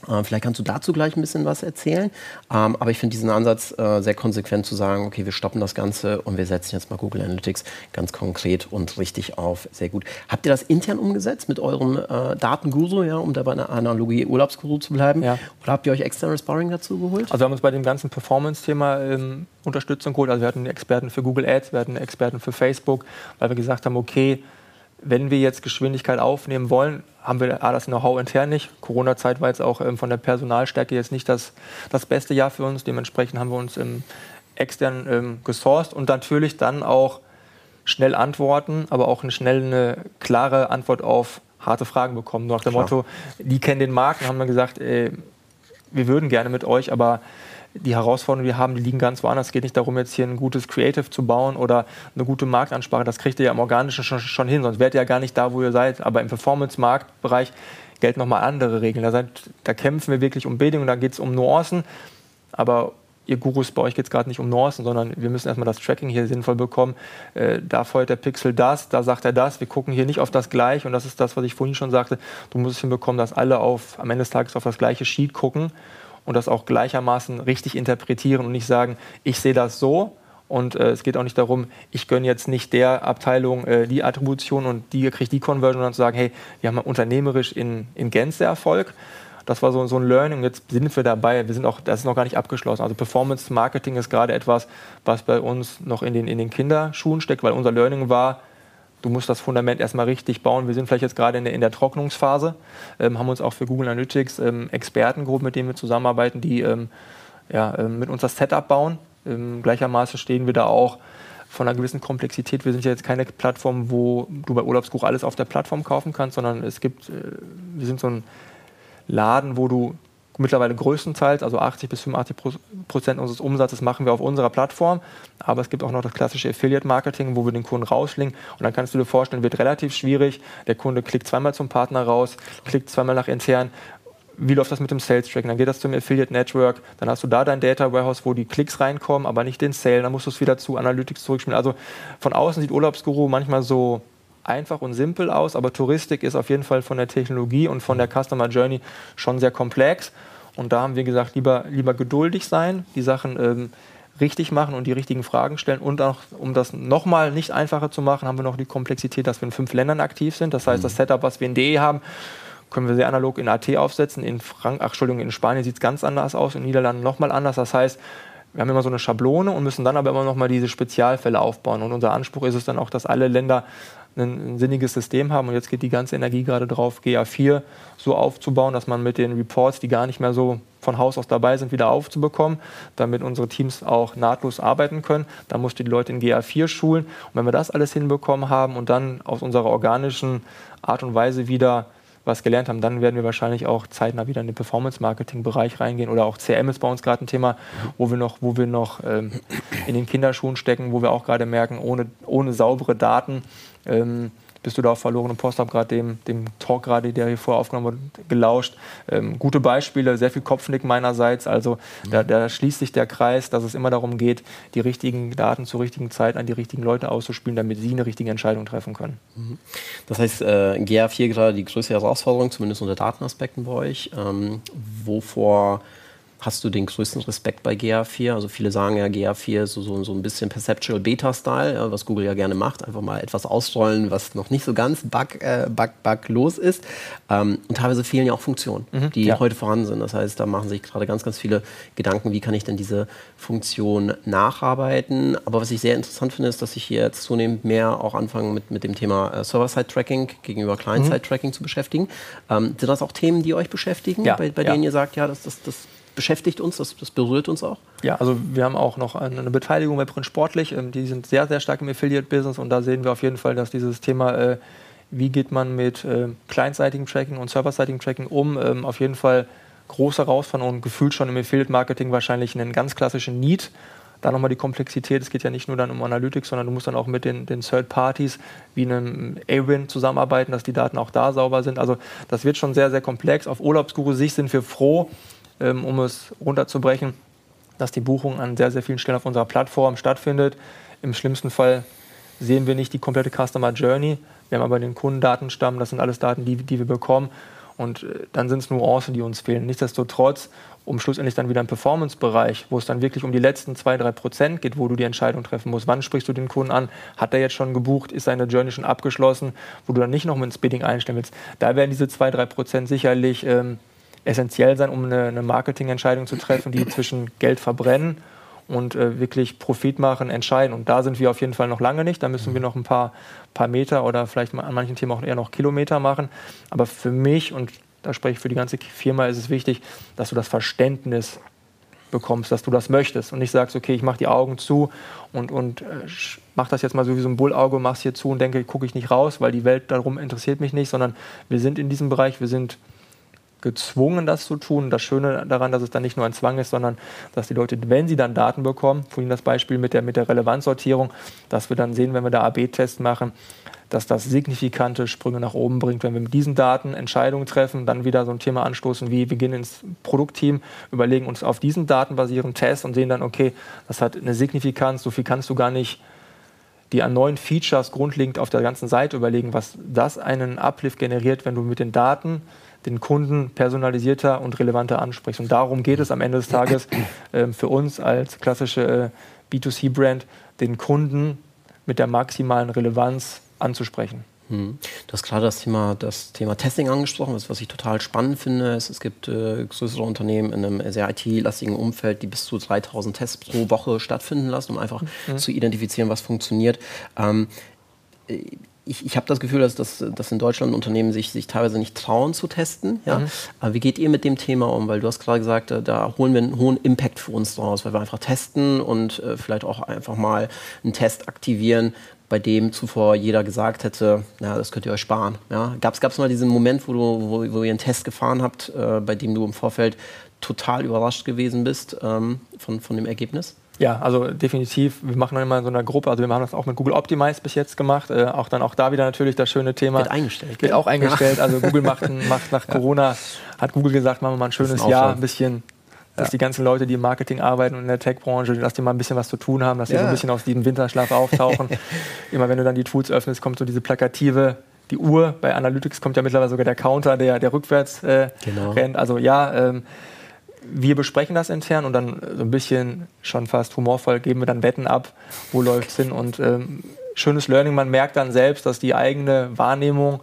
S3: Äh, vielleicht kannst du dazu gleich ein bisschen was erzählen. Ähm, aber ich finde diesen Ansatz äh, sehr konsequent zu sagen, okay, wir stoppen das Ganze und wir setzen jetzt mal Google Analytics ganz konkret und richtig auf. Sehr gut. Habt ihr das intern umgesetzt mit eurem äh, Datenguru, ja, um da bei einer Analogie Urlaubsguru zu bleiben? Ja. Oder habt ihr euch externe Sparring dazu geholt?
S4: Also wir haben uns bei dem ganzen Performance-Thema ähm, Unterstützung geholt. Also wir hatten Experten für Google Ads, wir hatten Experten für Facebook, weil wir gesagt haben, okay, wenn wir jetzt Geschwindigkeit aufnehmen wollen, haben wir A, das Know-how intern nicht. Corona-Zeit war jetzt auch ähm, von der Personalstärke jetzt nicht das, das beste Jahr für uns. Dementsprechend haben wir uns ähm, extern ähm, gesourced und natürlich dann auch schnell antworten, aber auch eine schnell eine klare Antwort auf harte Fragen bekommen. Nach dem Klar. Motto, die kennen den Markt und haben dann gesagt, ey, wir würden gerne mit euch, aber die Herausforderungen, die wir haben, die liegen ganz woanders. Es geht nicht darum, jetzt hier ein gutes Creative zu bauen oder eine gute Marktansprache. Das kriegt ihr ja im Organischen schon, schon hin, sonst wärt ihr ja gar nicht da, wo ihr seid. Aber im Performance-Marktbereich gelten nochmal andere Regeln. Da, seid, da, kämpfen wir wirklich um Bildung, da geht es um Nuancen. Aber ihr Gurus, bei euch geht es gerade nicht um Nuancen, sondern wir müssen erstmal das Tracking hier sinnvoll bekommen. Äh, da feuert der Pixel das, da sagt er das. Wir gucken hier nicht auf das Gleiche. Und das ist das, was ich vorhin schon sagte. Du musst es hinbekommen, dass alle auf, am Ende des Tages auf das gleiche Sheet gucken und das auch gleichermaßen richtig interpretieren und nicht sagen, ich sehe das so. Und äh, es geht auch nicht darum, ich gönne jetzt nicht der Abteilung äh, die Attribution und die kriegt die Conversion, sondern zu sagen, hey, wir haben unternehmerisch in, in Gänze Erfolg. Das war so, so ein Learning. Jetzt sind wir dabei. Wir sind auch, das ist noch gar nicht abgeschlossen. Also Performance Marketing ist gerade etwas, was bei uns noch in den, in den Kinderschuhen steckt, weil unser Learning war, du musst das Fundament erstmal richtig bauen. Wir sind vielleicht jetzt gerade in der, in der Trocknungsphase, ähm, haben uns auch für Google Analytics ähm, Expertengruppen, mit denen wir zusammenarbeiten, die ähm, ja, ähm, mit uns das Setup bauen. Ähm, gleichermaßen stehen wir da auch von einer gewissen Komplexität. Wir sind ja jetzt keine Plattform, wo du bei Urlaubsbuch alles auf der Plattform kaufen kannst, sondern es gibt, äh, wir sind so ein Laden, wo du mittlerweile größtenteils, also 80 bis 85 Prozent unseres Umsatzes machen wir auf unserer Plattform. Aber es gibt auch noch das klassische Affiliate-Marketing, wo wir den Kunden rausschlingen. Und dann kannst du dir vorstellen, wird relativ schwierig. Der Kunde klickt zweimal zum Partner raus, klickt zweimal nach intern. Wie läuft das mit dem Sales Tracking? Dann geht das zum Affiliate Network, dann hast du da dein Data Warehouse, wo die Klicks reinkommen, aber nicht den Sale. Dann musst du es wieder zu Analytics zurückspielen. Also von außen sieht Urlaubsguru manchmal so einfach und simpel aus, aber Touristik ist auf jeden Fall von der Technologie und von der Customer Journey schon sehr komplex. Und da haben wir gesagt, lieber, lieber geduldig sein, die Sachen ähm, richtig machen und die richtigen Fragen stellen. Und auch, um das nochmal nicht einfacher zu machen, haben wir noch die Komplexität, dass wir in fünf Ländern aktiv sind. Das heißt, mhm. das Setup, was wir in DE haben, können wir sehr analog in AT aufsetzen. In Frank ach, Entschuldigung, in Spanien sieht es ganz anders aus, in den Niederlanden nochmal anders. Das heißt, wir haben immer so eine Schablone und müssen dann aber immer noch mal diese Spezialfälle aufbauen. Und unser Anspruch ist es dann auch, dass alle Länder ein, ein, sinniges System haben. Und jetzt geht die ganze Energie gerade drauf, GA4 so aufzubauen, dass man mit den Reports, die gar nicht mehr so von Haus aus dabei sind, wieder aufzubekommen, damit unsere Teams auch nahtlos arbeiten können. Da musst du die Leute in GA4 schulen. Und wenn wir das alles hinbekommen haben und dann aus unserer organischen Art und Weise wieder was gelernt haben, dann werden wir wahrscheinlich auch zeitnah wieder in den Performance-Marketing-Bereich reingehen. Oder auch CM ist bei uns gerade ein Thema, wo wir noch, wo wir noch ähm, in den Kinderschuhen stecken, wo wir auch gerade merken, ohne, ohne saubere Daten ähm, bist du da auf verlorenen Post, habe gerade dem, dem Talk gerade, der hier vorher aufgenommen wurde, gelauscht. Ähm, gute Beispiele, sehr viel Kopfnick meinerseits. Also da, da, schließt sich der Kreis, dass es immer darum geht, die richtigen Daten zur richtigen Zeit an die richtigen Leute auszuspielen, damit sie eine richtige Entscheidung treffen können.
S3: Mhm. Das heißt, äh, GA4 gerade die größte Herausforderung, zumindest unter Datenaspekten bei euch. Ähm, wovor hast du den größten Respekt bei GA4? Also viele sagen ja, GA4 ist so, so, so ein bisschen Perceptual Beta-Style, ja, was Google ja gerne macht. Einfach mal etwas ausrollen, was noch nicht so ganz bug, äh, bug, bug los ist. Ähm, und teilweise fehlen ja auch Funktionen, mhm, die ja. heute vorhanden sind. Das heißt, da machen sich gerade ganz, ganz viele Gedanken, wie kann ich denn diese Funktion nacharbeiten. Aber was ich sehr interessant finde, ist, dass ich hier jetzt zunehmend mehr auch anfange mit, mit dem Thema äh, Server-Side-Tracking gegenüber Client-Side-Tracking mhm. zu beschäftigen. Ähm, sind das auch Themen, die euch beschäftigen, ja, bei, bei denen ihr sagt, ja, das, das, das beschäftigt uns, das, das berührt uns auch?
S4: Ja, also wir haben auch noch eine Beteiligung bei Print Sportlich. Ähm, die sind sehr, sehr stark im Affiliate-Business und da sehen wir auf jeden Fall, dass dieses Thema, äh, wie geht man mit äh, clientseitigem Tracking und serverseitigem Tracking um, ähm, auf jeden Fall große Herausforderung und gefühlt schon im Affiliate-Marketing wahrscheinlich einen ganz klassischen Need. Da nochmal die Komplexität, es geht ja nicht nur dann um Analytics, sondern du musst dann auch mit den, den Third Parties wie einem AWIN zusammenarbeiten, dass die Daten auch da sauber sind. Also das wird schon sehr, sehr komplex. Auf Urlaubsguru-Sicht sind wir froh, ähm, um es runterzubrechen, dass die Buchung an sehr, sehr vielen Stellen auf unserer Plattform stattfindet. Im schlimmsten Fall sehen wir nicht die komplette Customer Journey. Wir haben aber den Kundendatenstamm, das sind alles Daten, die, die wir bekommen. Und äh, dann sind es Nuancen, die uns fehlen. Nichtsdestotrotz, um schlussendlich dann wieder im Performance-Bereich, wo es dann wirklich um die letzten zwei, drei Prozent geht, wo du die Entscheidung treffen musst. Wann sprichst du den Kunden an? Hat er jetzt schon gebucht? Ist seine Journey schon abgeschlossen? Wo du dann nicht noch mit ins Bidding einstellen willst. Da werden diese zwei, drei Prozent sicherlich ähm, essentiell sein, um eine, eine Marketingentscheidung zu treffen, die zwischen Geld verbrennen und äh, wirklich Profit machen, entscheiden. Und da sind wir auf jeden Fall noch lange nicht. Da müssen wir noch ein paar, paar Meter oder vielleicht an manchen Themen auch eher noch Kilometer machen. Aber für mich und da spreche ich für die ganze Firma, ist es wichtig, dass du das Verständnis bekommst, dass du das möchtest und nicht sagst, okay, ich mache die Augen zu und, und äh, mach das jetzt mal so wie so ein Bullauge, mach's hier zu und denke, gucke ich nicht raus, weil die Welt darum interessiert mich nicht, sondern wir sind in diesem Bereich, wir sind gezwungen, das zu tun. Das Schöne daran, dass es dann nicht nur ein Zwang ist, sondern dass die Leute, wenn sie dann Daten bekommen, vorhin das Beispiel mit der, mit der Relevanzsortierung, dass wir dann sehen, wenn wir da AB-Tests machen, dass das signifikante Sprünge nach oben bringt, wenn wir mit diesen Daten Entscheidungen treffen, dann wieder so ein Thema anstoßen wie, wir gehen ins Produktteam, überlegen uns auf diesen Daten basierenden Tests und sehen dann, okay, das hat eine Signifikanz, so viel kannst du gar nicht die an neuen Features grundlegend auf der ganzen Seite überlegen, was das einen Uplift generiert, wenn du mit den Daten den Kunden personalisierter und relevanter ansprichst. Und darum geht es am Ende des Tages äh, für uns als klassische äh, B2C-Brand, den Kunden mit der maximalen Relevanz anzusprechen.
S3: Hm. Du hast gerade das Thema, das Thema Testing angesprochen, was, was ich total spannend finde. Ist, es gibt äh, größere Unternehmen in einem sehr IT-lastigen Umfeld, die bis zu 3000 Tests pro Woche stattfinden lassen, um einfach mhm. zu identifizieren, was funktioniert. Ähm, ich, ich habe das Gefühl, dass, dass, dass in Deutschland Unternehmen sich, sich teilweise nicht trauen zu testen. Ja? Mhm. Aber wie geht ihr mit dem Thema um? Weil du hast gerade gesagt, da, da holen wir einen hohen Impact für uns draus, weil wir einfach testen und äh, vielleicht auch einfach mal einen Test aktivieren, bei dem zuvor jeder gesagt hätte, na, das könnt ihr euch sparen. Ja? Gab es mal diesen Moment, wo, du, wo, wo ihr einen Test gefahren habt, äh, bei dem du im Vorfeld total überrascht gewesen bist ähm, von, von dem Ergebnis?
S4: Ja, also definitiv. Wir machen immer in so einer Gruppe. Also wir haben das auch mit Google Optimize bis jetzt gemacht. Äh, auch dann auch da wieder natürlich das schöne Thema.
S3: Wird eingestellt.
S4: Wird auch eingestellt. Ja. Also Google macht, macht nach Corona, hat Google gesagt, machen wir mal ein schönes Jahr, ein bisschen dass ja. die ganzen Leute, die im Marketing arbeiten und in der Tech-Branche, dass die mal ein bisschen was zu tun haben, dass sie ja. so ein bisschen aus diesem Winterschlaf auftauchen. Immer wenn du dann die Tools öffnest, kommt so diese plakative, die Uhr. Bei Analytics kommt ja mittlerweile sogar der Counter, der, der rückwärts äh, genau. rennt. Also ja, ähm, wir besprechen das intern und dann so ein bisschen schon fast humorvoll geben wir dann Wetten ab, wo läuft es hin. Und ähm, schönes Learning, man merkt dann selbst, dass die eigene Wahrnehmung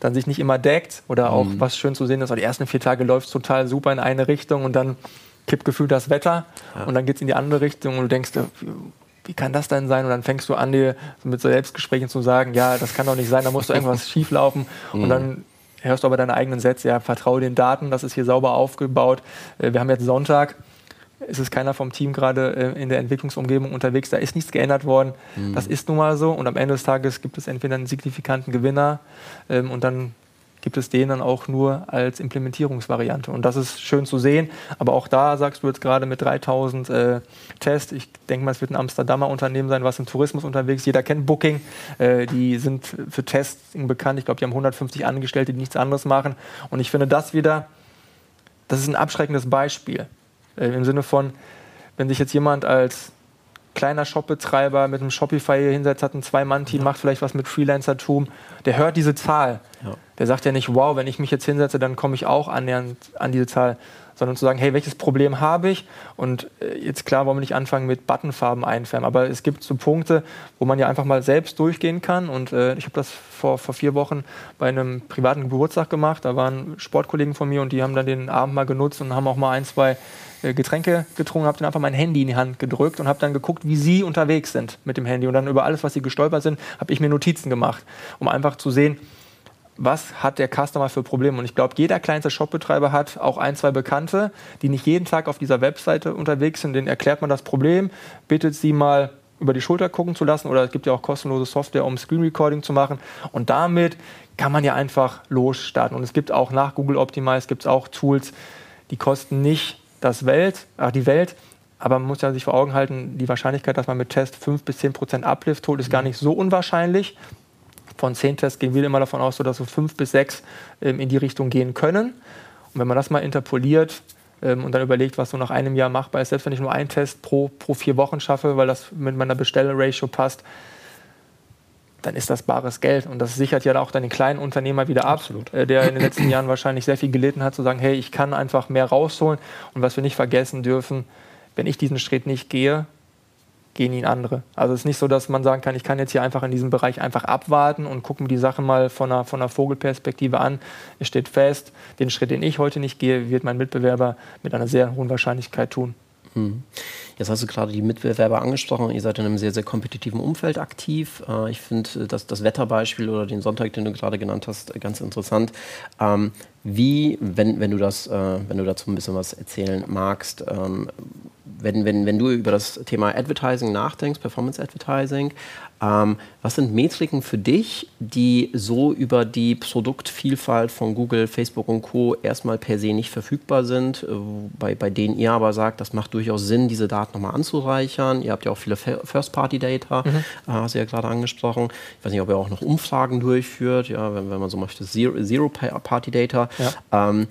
S4: dann sich nicht immer deckt oder auch mhm. was schön zu sehen ist, die ersten vier Tage läuft es total super in eine Richtung und dann kippt gefühlt das Wetter ja. und dann geht es in die andere Richtung und du denkst, wie kann das denn sein? Und dann fängst du an, dir mit so Selbstgesprächen zu sagen, ja, das kann doch nicht sein, da muss doch irgendwas schieflaufen. Mhm. Und dann hörst du aber deine eigenen Sätze, ja, vertraue den Daten, das ist hier sauber aufgebaut. Äh, wir haben jetzt Sonntag, es ist keiner vom Team gerade äh, in der Entwicklungsumgebung unterwegs, da ist nichts geändert worden. Mhm. Das ist nun mal so und am Ende des Tages gibt es entweder einen signifikanten Gewinner ähm, und dann gibt es den dann auch nur als Implementierungsvariante. Und das ist schön zu sehen. Aber auch da sagst du jetzt gerade mit 3000 äh, Tests, ich denke mal, es wird ein Amsterdamer Unternehmen sein, was im Tourismus unterwegs ist. Jeder kennt Booking. Äh, die sind für Testing bekannt. Ich glaube, die haben 150 Angestellte, die nichts anderes machen. Und ich finde das wieder, das ist ein abschreckendes Beispiel. Äh, Im Sinne von, wenn sich jetzt jemand als kleiner Shopbetreiber mit einem Shopify hier hinsetzt, hat ein Zwei-Mann-Team, ja. macht vielleicht was mit Freelancer-Tum, der hört diese Zahl. Ja. Der sagt ja nicht, wow, wenn ich mich jetzt hinsetze, dann komme ich auch annähernd an diese Zahl, sondern zu sagen, hey, welches Problem habe ich? Und äh, jetzt klar wollen wir nicht anfangen mit Buttonfarben einfärben, aber es gibt so Punkte, wo man ja einfach mal selbst durchgehen kann. Und äh, ich habe das vor, vor vier Wochen bei einem privaten Geburtstag gemacht. Da waren Sportkollegen von mir und die haben dann den Abend mal genutzt und haben auch mal ein, zwei äh, Getränke getrunken, habe dann einfach mein Handy in die Hand gedrückt und habe dann geguckt, wie sie unterwegs sind mit dem Handy. Und dann über alles, was sie gestolpert sind, habe ich mir Notizen gemacht, um einfach zu sehen, was hat der Customer für Probleme. Und ich glaube, jeder kleinste Shopbetreiber hat auch ein, zwei Bekannte, die nicht jeden Tag auf dieser Webseite unterwegs sind. Denen erklärt man das Problem, bittet sie mal über die Schulter gucken zu lassen oder es gibt ja auch kostenlose Software, um Screen Recording zu machen. Und damit kann man ja einfach losstarten. Und es gibt auch nach Google Optimize gibt es auch Tools, die kosten nicht das Welt, ach, die Welt. Aber man muss ja sich vor Augen halten, die Wahrscheinlichkeit, dass man mit Test 5 bis 10 Prozent Uplift holt, ist gar nicht so unwahrscheinlich. Von 10 Tests gehen wir immer davon aus, dass so 5 bis 6 ähm, in die Richtung gehen können. Und wenn man das mal interpoliert ähm, und dann überlegt, was so nach einem Jahr machbar ist, selbst wenn ich nur einen Test pro, pro vier Wochen schaffe, weil das mit meiner Bestelle-Ratio passt, dann ist das bares Geld. Und das sichert ja auch dann den kleinen Unternehmer wieder ab, äh, der in den letzten Jahren wahrscheinlich sehr viel gelitten hat, zu sagen, hey, ich kann einfach mehr rausholen. Und was wir nicht vergessen dürfen, wenn ich diesen Schritt nicht gehe, gehen ihn andere. Also es ist nicht so, dass man sagen kann, ich kann jetzt hier einfach in diesem Bereich einfach abwarten und gucken mir die Sache mal von einer, von einer Vogelperspektive an. Es steht fest, den Schritt, den ich heute nicht gehe, wird mein Mitbewerber mit einer sehr hohen Wahrscheinlichkeit tun.
S3: Hm. Jetzt hast du gerade die Mitbewerber angesprochen. Ihr seid in einem sehr, sehr kompetitiven Umfeld aktiv. Äh, ich finde das, das Wetterbeispiel oder den Sonntag, den du gerade genannt hast, ganz interessant. Ähm, wie, wenn, wenn, du das, äh, wenn du dazu ein bisschen was erzählen magst, ähm, wenn, wenn, wenn du über das Thema Advertising nachdenkst, Performance Advertising, ähm, was sind Metriken für dich, die so über die Produktvielfalt von Google, Facebook und Co. erstmal per se nicht verfügbar sind, äh, bei, bei denen ihr aber sagt, das macht durchaus Sinn, diese Daten nochmal anzureichern? Ihr habt ja auch viele First-Party-Data, mhm. äh, hast du ja gerade angesprochen. Ich weiß nicht, ob ihr auch noch Umfragen durchführt, ja, wenn, wenn man so möchte, Zero-Party-Data. Ja. Ähm,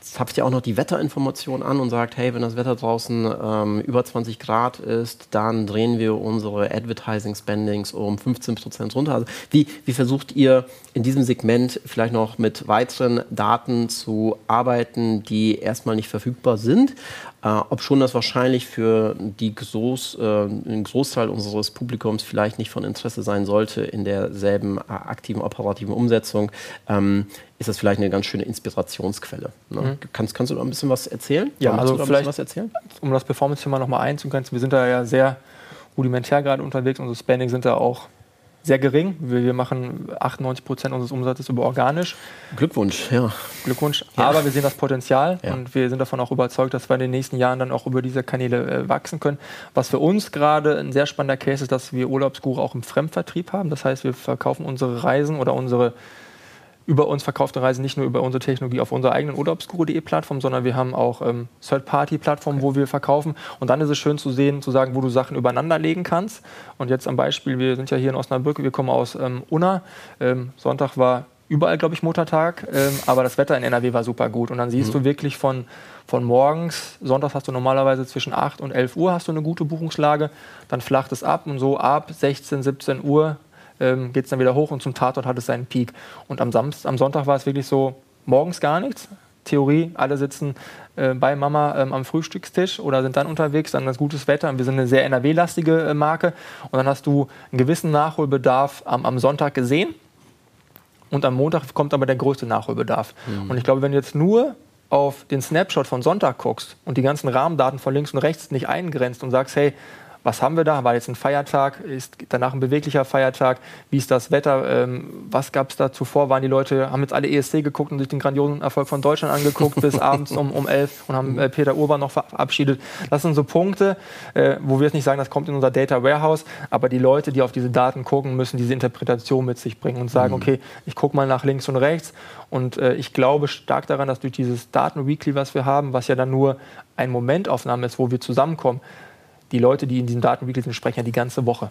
S3: zapft ja auch noch die Wetterinformation an und sagt, hey, wenn das Wetter draußen ähm, über 20 Grad ist, dann drehen wir unsere Advertising Spendings um 15 Prozent runter. Also wie, wie versucht ihr in diesem Segment vielleicht noch mit weiteren Daten zu arbeiten, die erstmal nicht verfügbar sind? Äh, ob schon das wahrscheinlich für die Groß, äh, einen Großteil unseres Publikums vielleicht nicht von Interesse sein sollte in derselben äh, aktiven operativen Umsetzung, ähm, ist das vielleicht eine ganz schöne Inspirationsquelle. Ne? Mhm. Kannst, kannst du da ein bisschen was erzählen?
S4: Ja, also vielleicht, was erzählen? um das Performance-Thema nochmal einzugrenzen, wir sind da ja sehr rudimentär gerade unterwegs, unsere Spending sind da auch sehr gering. Wir, wir machen 98 Prozent unseres Umsatzes über organisch.
S3: Glückwunsch, ja.
S4: Glückwunsch. Ja. Aber wir sehen das Potenzial ja. und wir sind davon auch überzeugt, dass wir in den nächsten Jahren dann auch über diese Kanäle äh, wachsen können. Was für uns gerade ein sehr spannender Case ist, dass wir Urlaubsguru auch im Fremdvertrieb haben. Das heißt, wir verkaufen unsere Reisen oder unsere über uns verkaufte Reisen nicht nur über unsere Technologie auf unserer eigenen urlaubsguru.de Plattform, sondern wir haben auch ähm, Third-Party-Plattformen, okay. wo wir verkaufen. Und dann ist es schön zu sehen, zu sagen, wo du Sachen übereinander legen kannst. Und jetzt am Beispiel, wir sind ja hier in Osnabrück, wir kommen aus ähm, Unna. Ähm, Sonntag war überall, glaube ich, Muttertag, ähm, aber das Wetter in NRW war super gut. Und dann siehst mhm. du wirklich von, von morgens, Sonntags hast du normalerweise zwischen 8 und 11 Uhr hast du eine gute Buchungslage, dann flacht es ab und so ab 16, 17 Uhr ähm, geht es dann wieder hoch und zum Tatort hat es seinen Peak. Und am, Samst am Sonntag war es wirklich so, morgens gar nichts. Theorie, alle sitzen äh, bei Mama ähm, am Frühstückstisch oder sind dann unterwegs, dann das gutes Wetter. Und wir sind eine sehr NRW-lastige äh, Marke. Und dann hast du einen gewissen Nachholbedarf am, am Sonntag gesehen. Und am Montag kommt aber der größte Nachholbedarf. Mhm. Und ich glaube, wenn du jetzt nur auf den Snapshot von Sonntag guckst und die ganzen Rahmendaten von links und rechts nicht eingrenzt und sagst, hey, was haben wir da? War jetzt ein Feiertag? Ist danach ein beweglicher Feiertag? Wie ist das Wetter? Ähm, was gab es da zuvor? Waren die Leute, haben jetzt alle ESC geguckt und sich den grandiosen Erfolg von Deutschland angeguckt bis abends um, um 11 und haben äh, Peter Urban noch verabschiedet. Das sind so Punkte, äh, wo wir jetzt nicht sagen, das kommt in unser Data Warehouse, aber die Leute, die auf diese Daten gucken, müssen diese Interpretation mit sich bringen und sagen, mhm. okay, ich gucke mal nach links und rechts und äh, ich glaube stark daran, dass durch dieses Daten-Weekly, was wir haben, was ja dann nur ein Momentaufnahme ist, wo wir zusammenkommen, die Leute, die in diesem Datenweekly sind, sprechen ja die ganze Woche.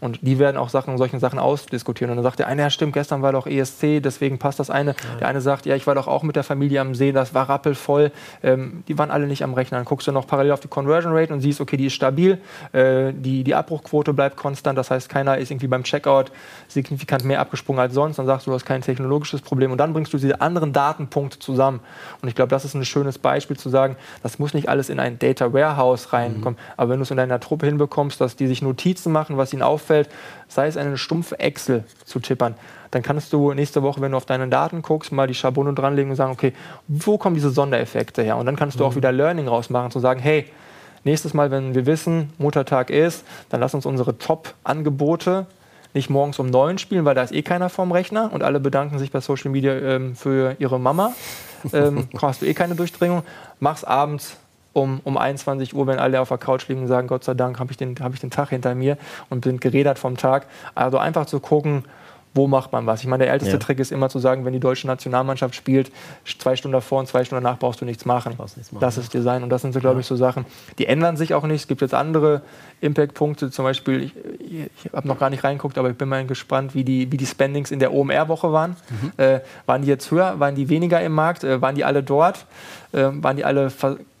S4: Und die werden auch Sachen, solchen Sachen ausdiskutieren. Und dann sagt der eine, ja stimmt, gestern war doch ESC, deswegen passt das eine. Ja. Der eine sagt, ja, ich war doch auch mit der Familie am See, das war rappelvoll. Ähm, die waren alle nicht am Rechner. Dann guckst du noch parallel auf die Conversion Rate und siehst, okay, die ist stabil, äh, die, die Abbruchquote bleibt konstant, das heißt, keiner ist irgendwie beim Checkout signifikant mehr abgesprungen als sonst. Dann sagst du, du hast kein technologisches Problem. Und dann bringst du diese anderen Datenpunkte zusammen. Und ich glaube, das ist ein schönes Beispiel zu sagen, das muss nicht alles in ein Data Warehouse reinkommen. Mhm. Aber wenn du es in deiner Truppe hinbekommst, dass die sich Notizen machen, was ihnen auffällt, auffällt, sei es eine stumpfe Excel zu tippern, dann kannst du nächste Woche, wenn du auf deine Daten guckst, mal die Schablone dranlegen und sagen, okay, wo kommen diese Sondereffekte her? Und dann kannst du mhm. auch wieder Learning rausmachen, zu sagen, hey, nächstes Mal, wenn wir wissen, Muttertag ist, dann lass uns unsere Top-Angebote nicht morgens um neun spielen, weil da ist eh keiner vorm Rechner und alle bedanken sich bei Social Media ähm, für ihre Mama. Ähm, hast du eh keine Durchdringung. Mach's abends um, um 21 Uhr, wenn alle auf der Couch liegen und sagen, Gott sei Dank habe ich, den, hab ich den Tag hinter mir und bin gerädert vom Tag. Also einfach zu gucken, wo macht man was? Ich meine, der älteste ja. Trick ist immer zu sagen, wenn die deutsche Nationalmannschaft spielt, zwei Stunden davor und zwei Stunden danach brauchst du nichts machen. Nichts machen das ist Design und das sind so, glaube ja. ich, so Sachen, die ändern sich auch nicht. Es gibt jetzt andere Impact-Punkte, zum Beispiel, ich, ich habe noch gar nicht reingeguckt, aber ich bin mal gespannt, wie die, wie die Spendings in der OMR-Woche waren. Mhm. Äh, waren die jetzt höher, waren die weniger im Markt, äh, waren die alle dort, äh, waren die alle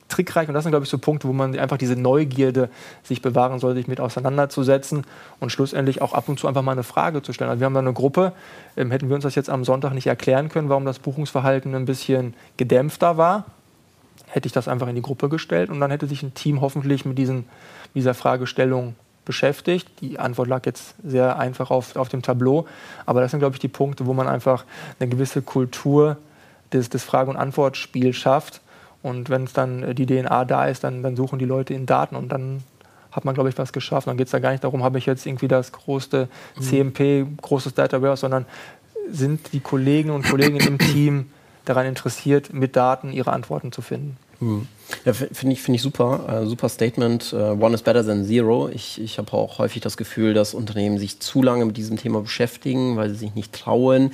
S4: trickreich. Und das sind, glaube ich, so Punkte, wo man einfach diese Neugierde sich bewahren soll, sich mit auseinanderzusetzen und schlussendlich auch ab und zu einfach mal eine Frage zu stellen. Also wir haben da eine Gruppe, ähm, hätten wir uns das jetzt am Sonntag nicht erklären können, warum das Buchungsverhalten ein bisschen gedämpfter war, hätte ich das einfach in die Gruppe gestellt. Und dann hätte sich ein Team hoffentlich mit diesen, dieser Fragestellung beschäftigt. Die Antwort lag jetzt sehr einfach auf, auf dem Tableau, aber das sind, glaube ich, die Punkte, wo man einfach eine gewisse Kultur des, des Frage- und Antwortspiels schafft und wenn es dann äh, die DNA da ist, dann, dann suchen die Leute in Daten und dann hat man, glaube ich, was geschafft. Dann geht es da gar nicht darum, habe ich jetzt irgendwie das größte CMP, mhm. großes Data Warehouse, sondern sind die Kollegen und Kolleginnen im Team daran interessiert, mit Daten ihre Antworten zu finden.
S3: Mhm. Ja, finde ich, find ich super. Äh, super Statement. Uh, one is better than zero. Ich, ich habe auch häufig das Gefühl, dass Unternehmen sich zu lange mit diesem Thema beschäftigen, weil sie sich nicht trauen,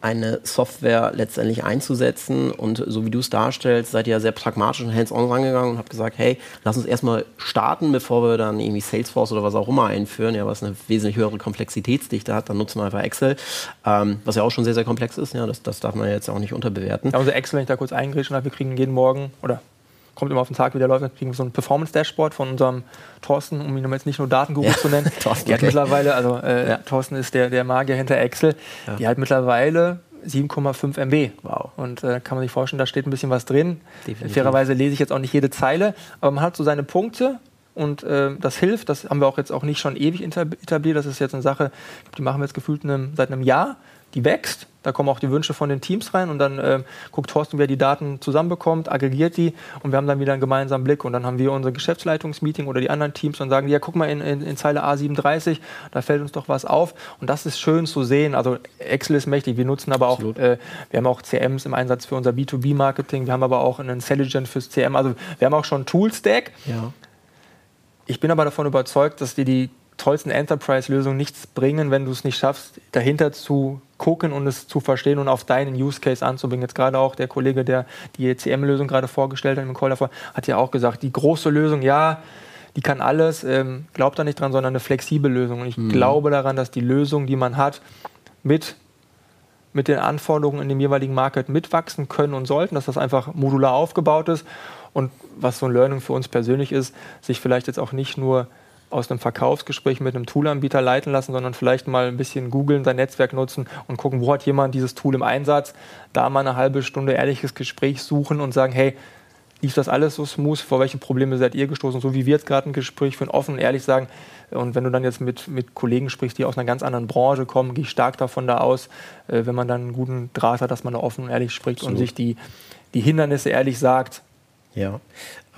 S3: eine Software letztendlich einzusetzen. Und so wie du es darstellst, seid ihr ja sehr pragmatisch und hands-on rangegangen und habt gesagt, hey, lass uns erstmal starten, bevor wir dann irgendwie Salesforce oder was auch immer einführen, ja, was eine wesentlich höhere Komplexitätsdichte hat, dann nutzen wir einfach Excel, ähm, was ja auch schon sehr, sehr komplex ist. Ja, das, das darf man jetzt auch nicht unterbewerten.
S4: Also Excel, wenn ich da kurz eingrätschen habe, wir kriegen jeden Morgen oder kommt immer auf den Tag, wie der läuft, dann kriegen wir so ein Performance-Dashboard von unserem Thorsten, um ihn jetzt nicht nur Datenguru ja. zu nennen. Thorsten, die hat okay. mittlerweile, also äh, ja. Thorsten ist der, der Magier hinter Excel, ja. die hat mittlerweile 7,5 MB. Wow. Und äh, kann man sich vorstellen, da steht ein bisschen was drin. Definitiv. Fairerweise lese ich jetzt auch nicht jede Zeile, aber man hat so seine Punkte und äh, das hilft. Das haben wir auch jetzt auch nicht schon ewig etabliert. Das ist jetzt eine Sache, die machen wir jetzt gefühlt einem, seit einem Jahr die wächst. Da kommen auch die Wünsche von den Teams rein und dann äh, guckt Thorsten, wer die Daten zusammenbekommt, aggregiert die und wir haben dann wieder einen gemeinsamen Blick. Und dann haben wir unser Geschäftsleitungsmeeting oder die anderen Teams und sagen, ja, guck mal in, in, in, Zeile A37, da fällt uns doch was auf. Und das ist schön zu sehen. Also Excel ist mächtig. Wir nutzen aber auch, äh, wir haben auch CMs im Einsatz für unser B2B-Marketing. Wir haben aber auch einen Intelligent fürs CM. Also wir haben auch schon Tool-Stack. Ja. Ich bin aber davon überzeugt, dass dir die tollsten Enterprise-Lösungen nichts bringen, wenn du es nicht schaffst, dahinter zu gucken und es zu verstehen und auf deinen Use Case anzubringen. Jetzt gerade auch der Kollege, der die ECM-Lösung gerade vorgestellt hat im Call davor, hat ja auch gesagt, die große Lösung, ja, die kann alles, ähm, glaubt da nicht dran, sondern eine flexible Lösung. Und ich mhm. glaube daran, dass die Lösung, die man hat, mit mit den Anforderungen in dem jeweiligen Market mitwachsen können und sollten, dass das einfach modular aufgebaut ist. Und was so ein Learning für uns persönlich ist, sich vielleicht jetzt auch nicht nur aus einem Verkaufsgespräch mit einem Toolanbieter leiten lassen, sondern vielleicht mal ein bisschen googeln, sein Netzwerk nutzen und gucken, wo hat jemand dieses Tool im Einsatz. Da mal eine halbe Stunde ehrliches Gespräch suchen und sagen, hey, lief das alles so smooth? Vor welche Probleme seid ihr gestoßen? So wie wir jetzt gerade ein Gespräch führen, offen und ehrlich sagen. Und wenn du dann jetzt mit, mit Kollegen sprichst, die aus einer ganz anderen Branche kommen, gehe ich stark davon da aus, äh, wenn man dann einen guten Draht hat, dass man da offen und ehrlich spricht Absolut. und sich die, die Hindernisse ehrlich sagt.
S3: Ja,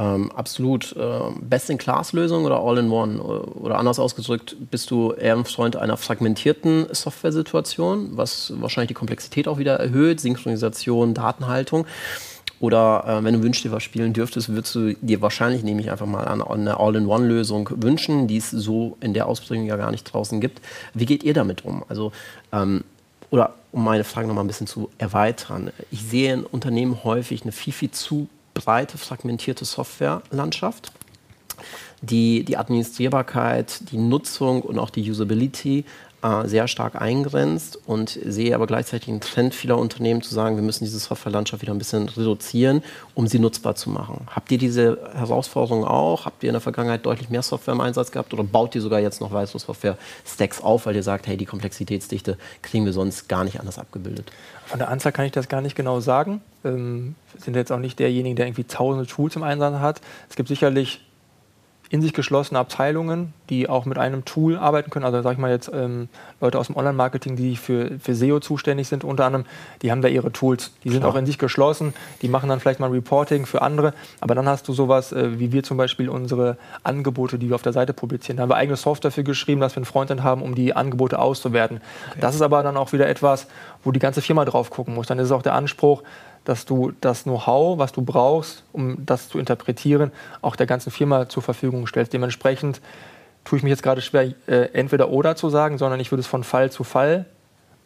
S3: ähm, absolut. Äh, Best-in-Class-Lösung oder All-in-One? Oder anders ausgedrückt, bist du eher ein Freund einer fragmentierten Software-Situation, was wahrscheinlich die Komplexität auch wieder erhöht, Synchronisation, Datenhaltung? Oder äh, wenn du Wünsch dir was spielen dürftest, würdest du dir wahrscheinlich, nehme ich einfach mal an, eine All-in-One-Lösung wünschen, die es so in der Ausprägung ja gar nicht draußen gibt. Wie geht ihr damit um? Also, ähm, oder um meine Frage noch mal ein bisschen zu erweitern. Ich sehe in Unternehmen häufig eine viel, viel zu breite, fragmentierte Softwarelandschaft, die die Administrierbarkeit, die Nutzung und auch die Usability äh, sehr stark eingrenzt und sehe aber gleichzeitig einen Trend vieler Unternehmen zu sagen, wir müssen diese Softwarelandschaft wieder ein bisschen reduzieren, um sie nutzbar zu machen. Habt ihr diese Herausforderung auch? Habt ihr in der Vergangenheit deutlich mehr Software im Einsatz gehabt oder baut ihr sogar jetzt noch weitere Software-Stacks auf, weil ihr sagt, hey, die Komplexitätsdichte kriegen wir sonst gar nicht anders abgebildet?
S4: Von der Anzahl kann ich das gar nicht genau sagen. Ähm, sind jetzt auch nicht derjenige, der irgendwie tausende Tools im Einsatz hat. Es gibt sicherlich in sich geschlossene Abteilungen, die auch mit einem Tool arbeiten können. Also sag ich mal jetzt ähm, Leute aus dem Online-Marketing, die für, für SEO zuständig sind unter anderem, die haben da ihre Tools. Die sind Klar. auch in sich geschlossen, die machen dann vielleicht mal Reporting für andere. Aber dann hast du sowas, äh, wie wir zum Beispiel unsere Angebote, die wir auf der Seite publizieren. Da haben wir eigene Software für geschrieben, dass wir ein Frontend haben, um die Angebote auszuwerten. Okay. Das ist aber dann auch wieder etwas, wo die ganze Firma drauf gucken muss. Dann ist es auch der Anspruch, dass du das Know-how, was du brauchst, um das zu interpretieren, auch der ganzen Firma zur Verfügung stellst. Dementsprechend tue ich mich jetzt gerade schwer, äh, entweder oder zu sagen, sondern ich würde es von Fall zu Fall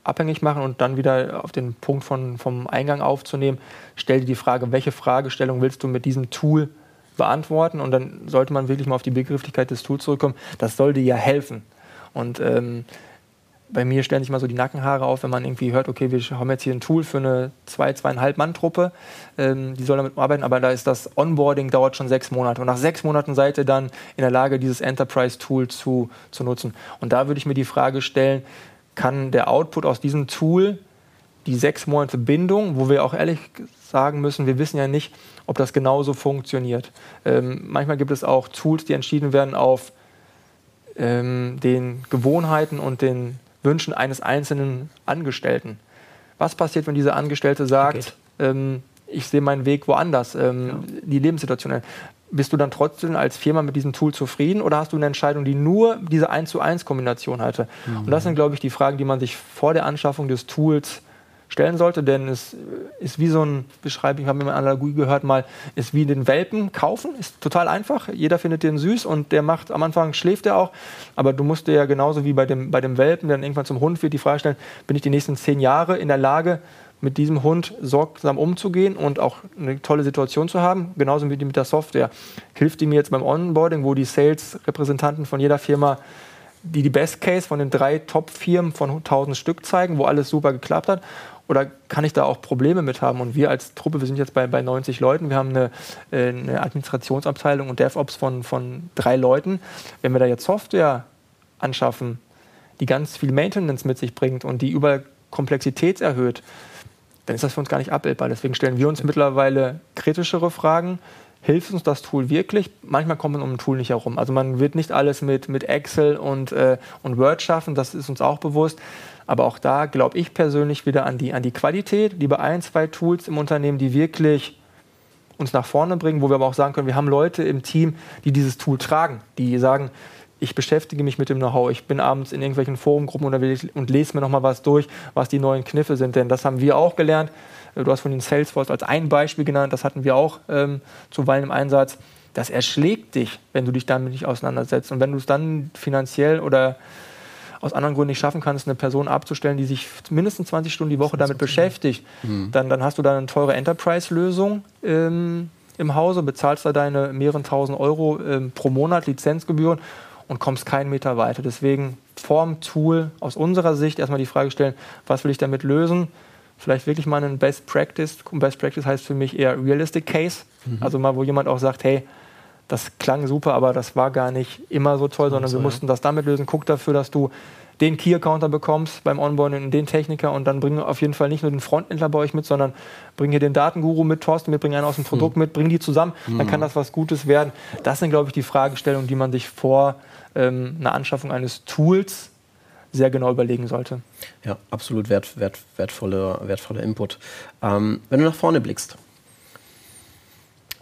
S4: abhängig machen und dann wieder auf den Punkt von, vom Eingang aufzunehmen. Stell dir die Frage, welche Fragestellung willst du mit diesem Tool beantworten? Und dann sollte man wirklich mal auf die Begrifflichkeit des Tools zurückkommen. Das soll dir ja helfen. Und ähm, bei mir stellen sich mal so die Nackenhaare auf, wenn man irgendwie hört, okay, wir haben jetzt hier ein Tool für eine zwei, zweieinhalb Mann-Truppe, ähm, die soll damit arbeiten, aber da ist das Onboarding dauert schon sechs Monate. Und nach sechs Monaten seid ihr dann in der Lage, dieses Enterprise-Tool zu, zu nutzen. Und da würde ich mir die Frage stellen, kann der Output aus diesem Tool die sechs Monate Bindung, wo wir auch ehrlich sagen müssen, wir wissen ja nicht, ob das genauso funktioniert. Ähm, manchmal gibt es auch Tools, die entschieden werden auf ähm, den Gewohnheiten und den Wünschen eines einzelnen Angestellten. Was passiert, wenn dieser Angestellte sagt, ähm, ich sehe meinen Weg woanders, ähm, ja. die Lebenssituation. Bist du dann trotzdem als Firma mit diesem Tool zufrieden oder hast du eine Entscheidung, die nur diese 1 zu 1 Kombination hatte? Mhm. Und das sind, glaube ich, die Fragen, die man sich vor der Anschaffung des Tools stellen sollte, denn es ist wie so ein, beschreibe ich habe mir eine Analogie gehört mal, ist wie den Welpen kaufen, ist total einfach, jeder findet den süß und der macht, am Anfang schläft er auch, aber du musst dir ja genauso wie bei dem, bei dem Welpen, der dann irgendwann zum Hund wird, die Frage stellen, bin ich die nächsten zehn Jahre in der Lage, mit diesem Hund sorgsam umzugehen und auch eine tolle Situation zu haben, genauso wie mit der Software. Hilft die mir jetzt beim Onboarding, wo die Sales-Repräsentanten von jeder Firma die die Best Case von den drei Top-Firmen von 1000 Stück zeigen, wo alles super geklappt hat? Oder kann ich da auch Probleme mit haben? Und wir als Truppe, wir sind jetzt bei, bei 90 Leuten, wir haben eine, äh, eine Administrationsabteilung und DevOps von, von drei Leuten. Wenn wir da jetzt Software anschaffen, die ganz viel Maintenance mit sich bringt und die über Komplexität erhöht, dann ist das für uns gar nicht abbildbar. Deswegen stellen wir uns mittlerweile kritischere Fragen. Hilft uns das Tool wirklich? Manchmal kommt man um ein Tool nicht herum. Also man wird nicht alles mit, mit Excel und, äh, und Word schaffen, das ist uns auch bewusst. Aber auch da glaube ich persönlich wieder an die, an die Qualität, lieber ein, zwei Tools im Unternehmen, die wirklich uns nach vorne bringen, wo wir aber auch sagen können, wir haben Leute im Team, die dieses Tool tragen, die sagen, ich beschäftige mich mit dem Know-how, ich bin abends in irgendwelchen Forumgruppen unterwegs und lese mir nochmal was durch, was die neuen Kniffe sind, denn das haben wir auch gelernt. Du hast von den Salesforce als ein Beispiel genannt, das hatten wir auch ähm, zuweilen im Einsatz. Das erschlägt dich, wenn du dich damit nicht auseinandersetzt. Und wenn du es dann finanziell oder aus anderen Gründen nicht schaffen kannst, eine Person abzustellen, die sich mindestens 20 Stunden die Woche damit beschäftigt, mhm. dann, dann hast du da eine teure Enterprise-Lösung ähm, im Hause, bezahlst da deine mehreren tausend Euro ähm, pro Monat Lizenzgebühren und kommst keinen Meter weiter. Deswegen vorm Tool aus unserer Sicht erstmal die Frage stellen, was will ich damit lösen? Vielleicht wirklich mal einen Best Practice. Best Practice heißt für mich eher Realistic Case. Mhm. Also mal, wo jemand auch sagt, hey, das klang super, aber das war gar nicht immer so toll, sondern so, wir mussten das damit lösen. Guck dafür, dass du den Key-Accounter bekommst beim Onboarding und den Techniker und dann bringen auf jeden Fall nicht nur den Frontendler bei euch mit, sondern bring hier den Datenguru mit, Thorsten mit, bring einen aus dem Produkt hm. mit, bring die zusammen, hm. dann kann das was Gutes werden. Das sind, glaube ich, die Fragestellungen, die man sich vor ähm, einer Anschaffung eines Tools sehr genau überlegen sollte.
S3: Ja, absolut wert, wert, wertvoller, wertvoller Input. Ähm, wenn du nach vorne blickst,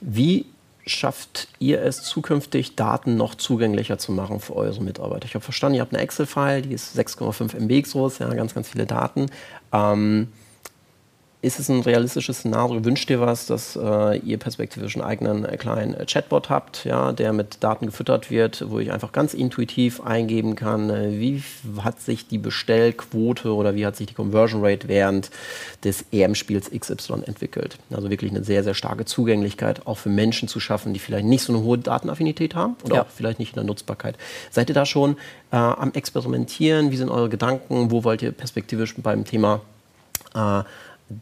S3: wie schafft ihr es zukünftig, Daten noch zugänglicher zu machen für eure Mitarbeiter? Ich habe verstanden, ihr habt eine Excel-File, die ist 6,5 MB groß, ja, ganz, ganz viele Daten. Ähm, ist es ein realistisches Szenario? Wünscht ihr was, dass äh, ihr perspektivisch einen eigenen äh, kleinen äh, Chatbot habt, ja, der mit Daten gefüttert wird, wo ich einfach ganz intuitiv eingeben kann, äh, wie hat sich die Bestellquote oder wie hat sich die Conversion Rate während des EM-Spiels XY entwickelt? Also wirklich eine sehr, sehr starke Zugänglichkeit auch für Menschen zu schaffen, die vielleicht nicht so eine hohe Datenaffinität haben oder ja. auch vielleicht nicht in der Nutzbarkeit. Seid ihr da schon äh, am Experimentieren? Wie sind eure Gedanken? Wo wollt ihr perspektivisch beim Thema äh,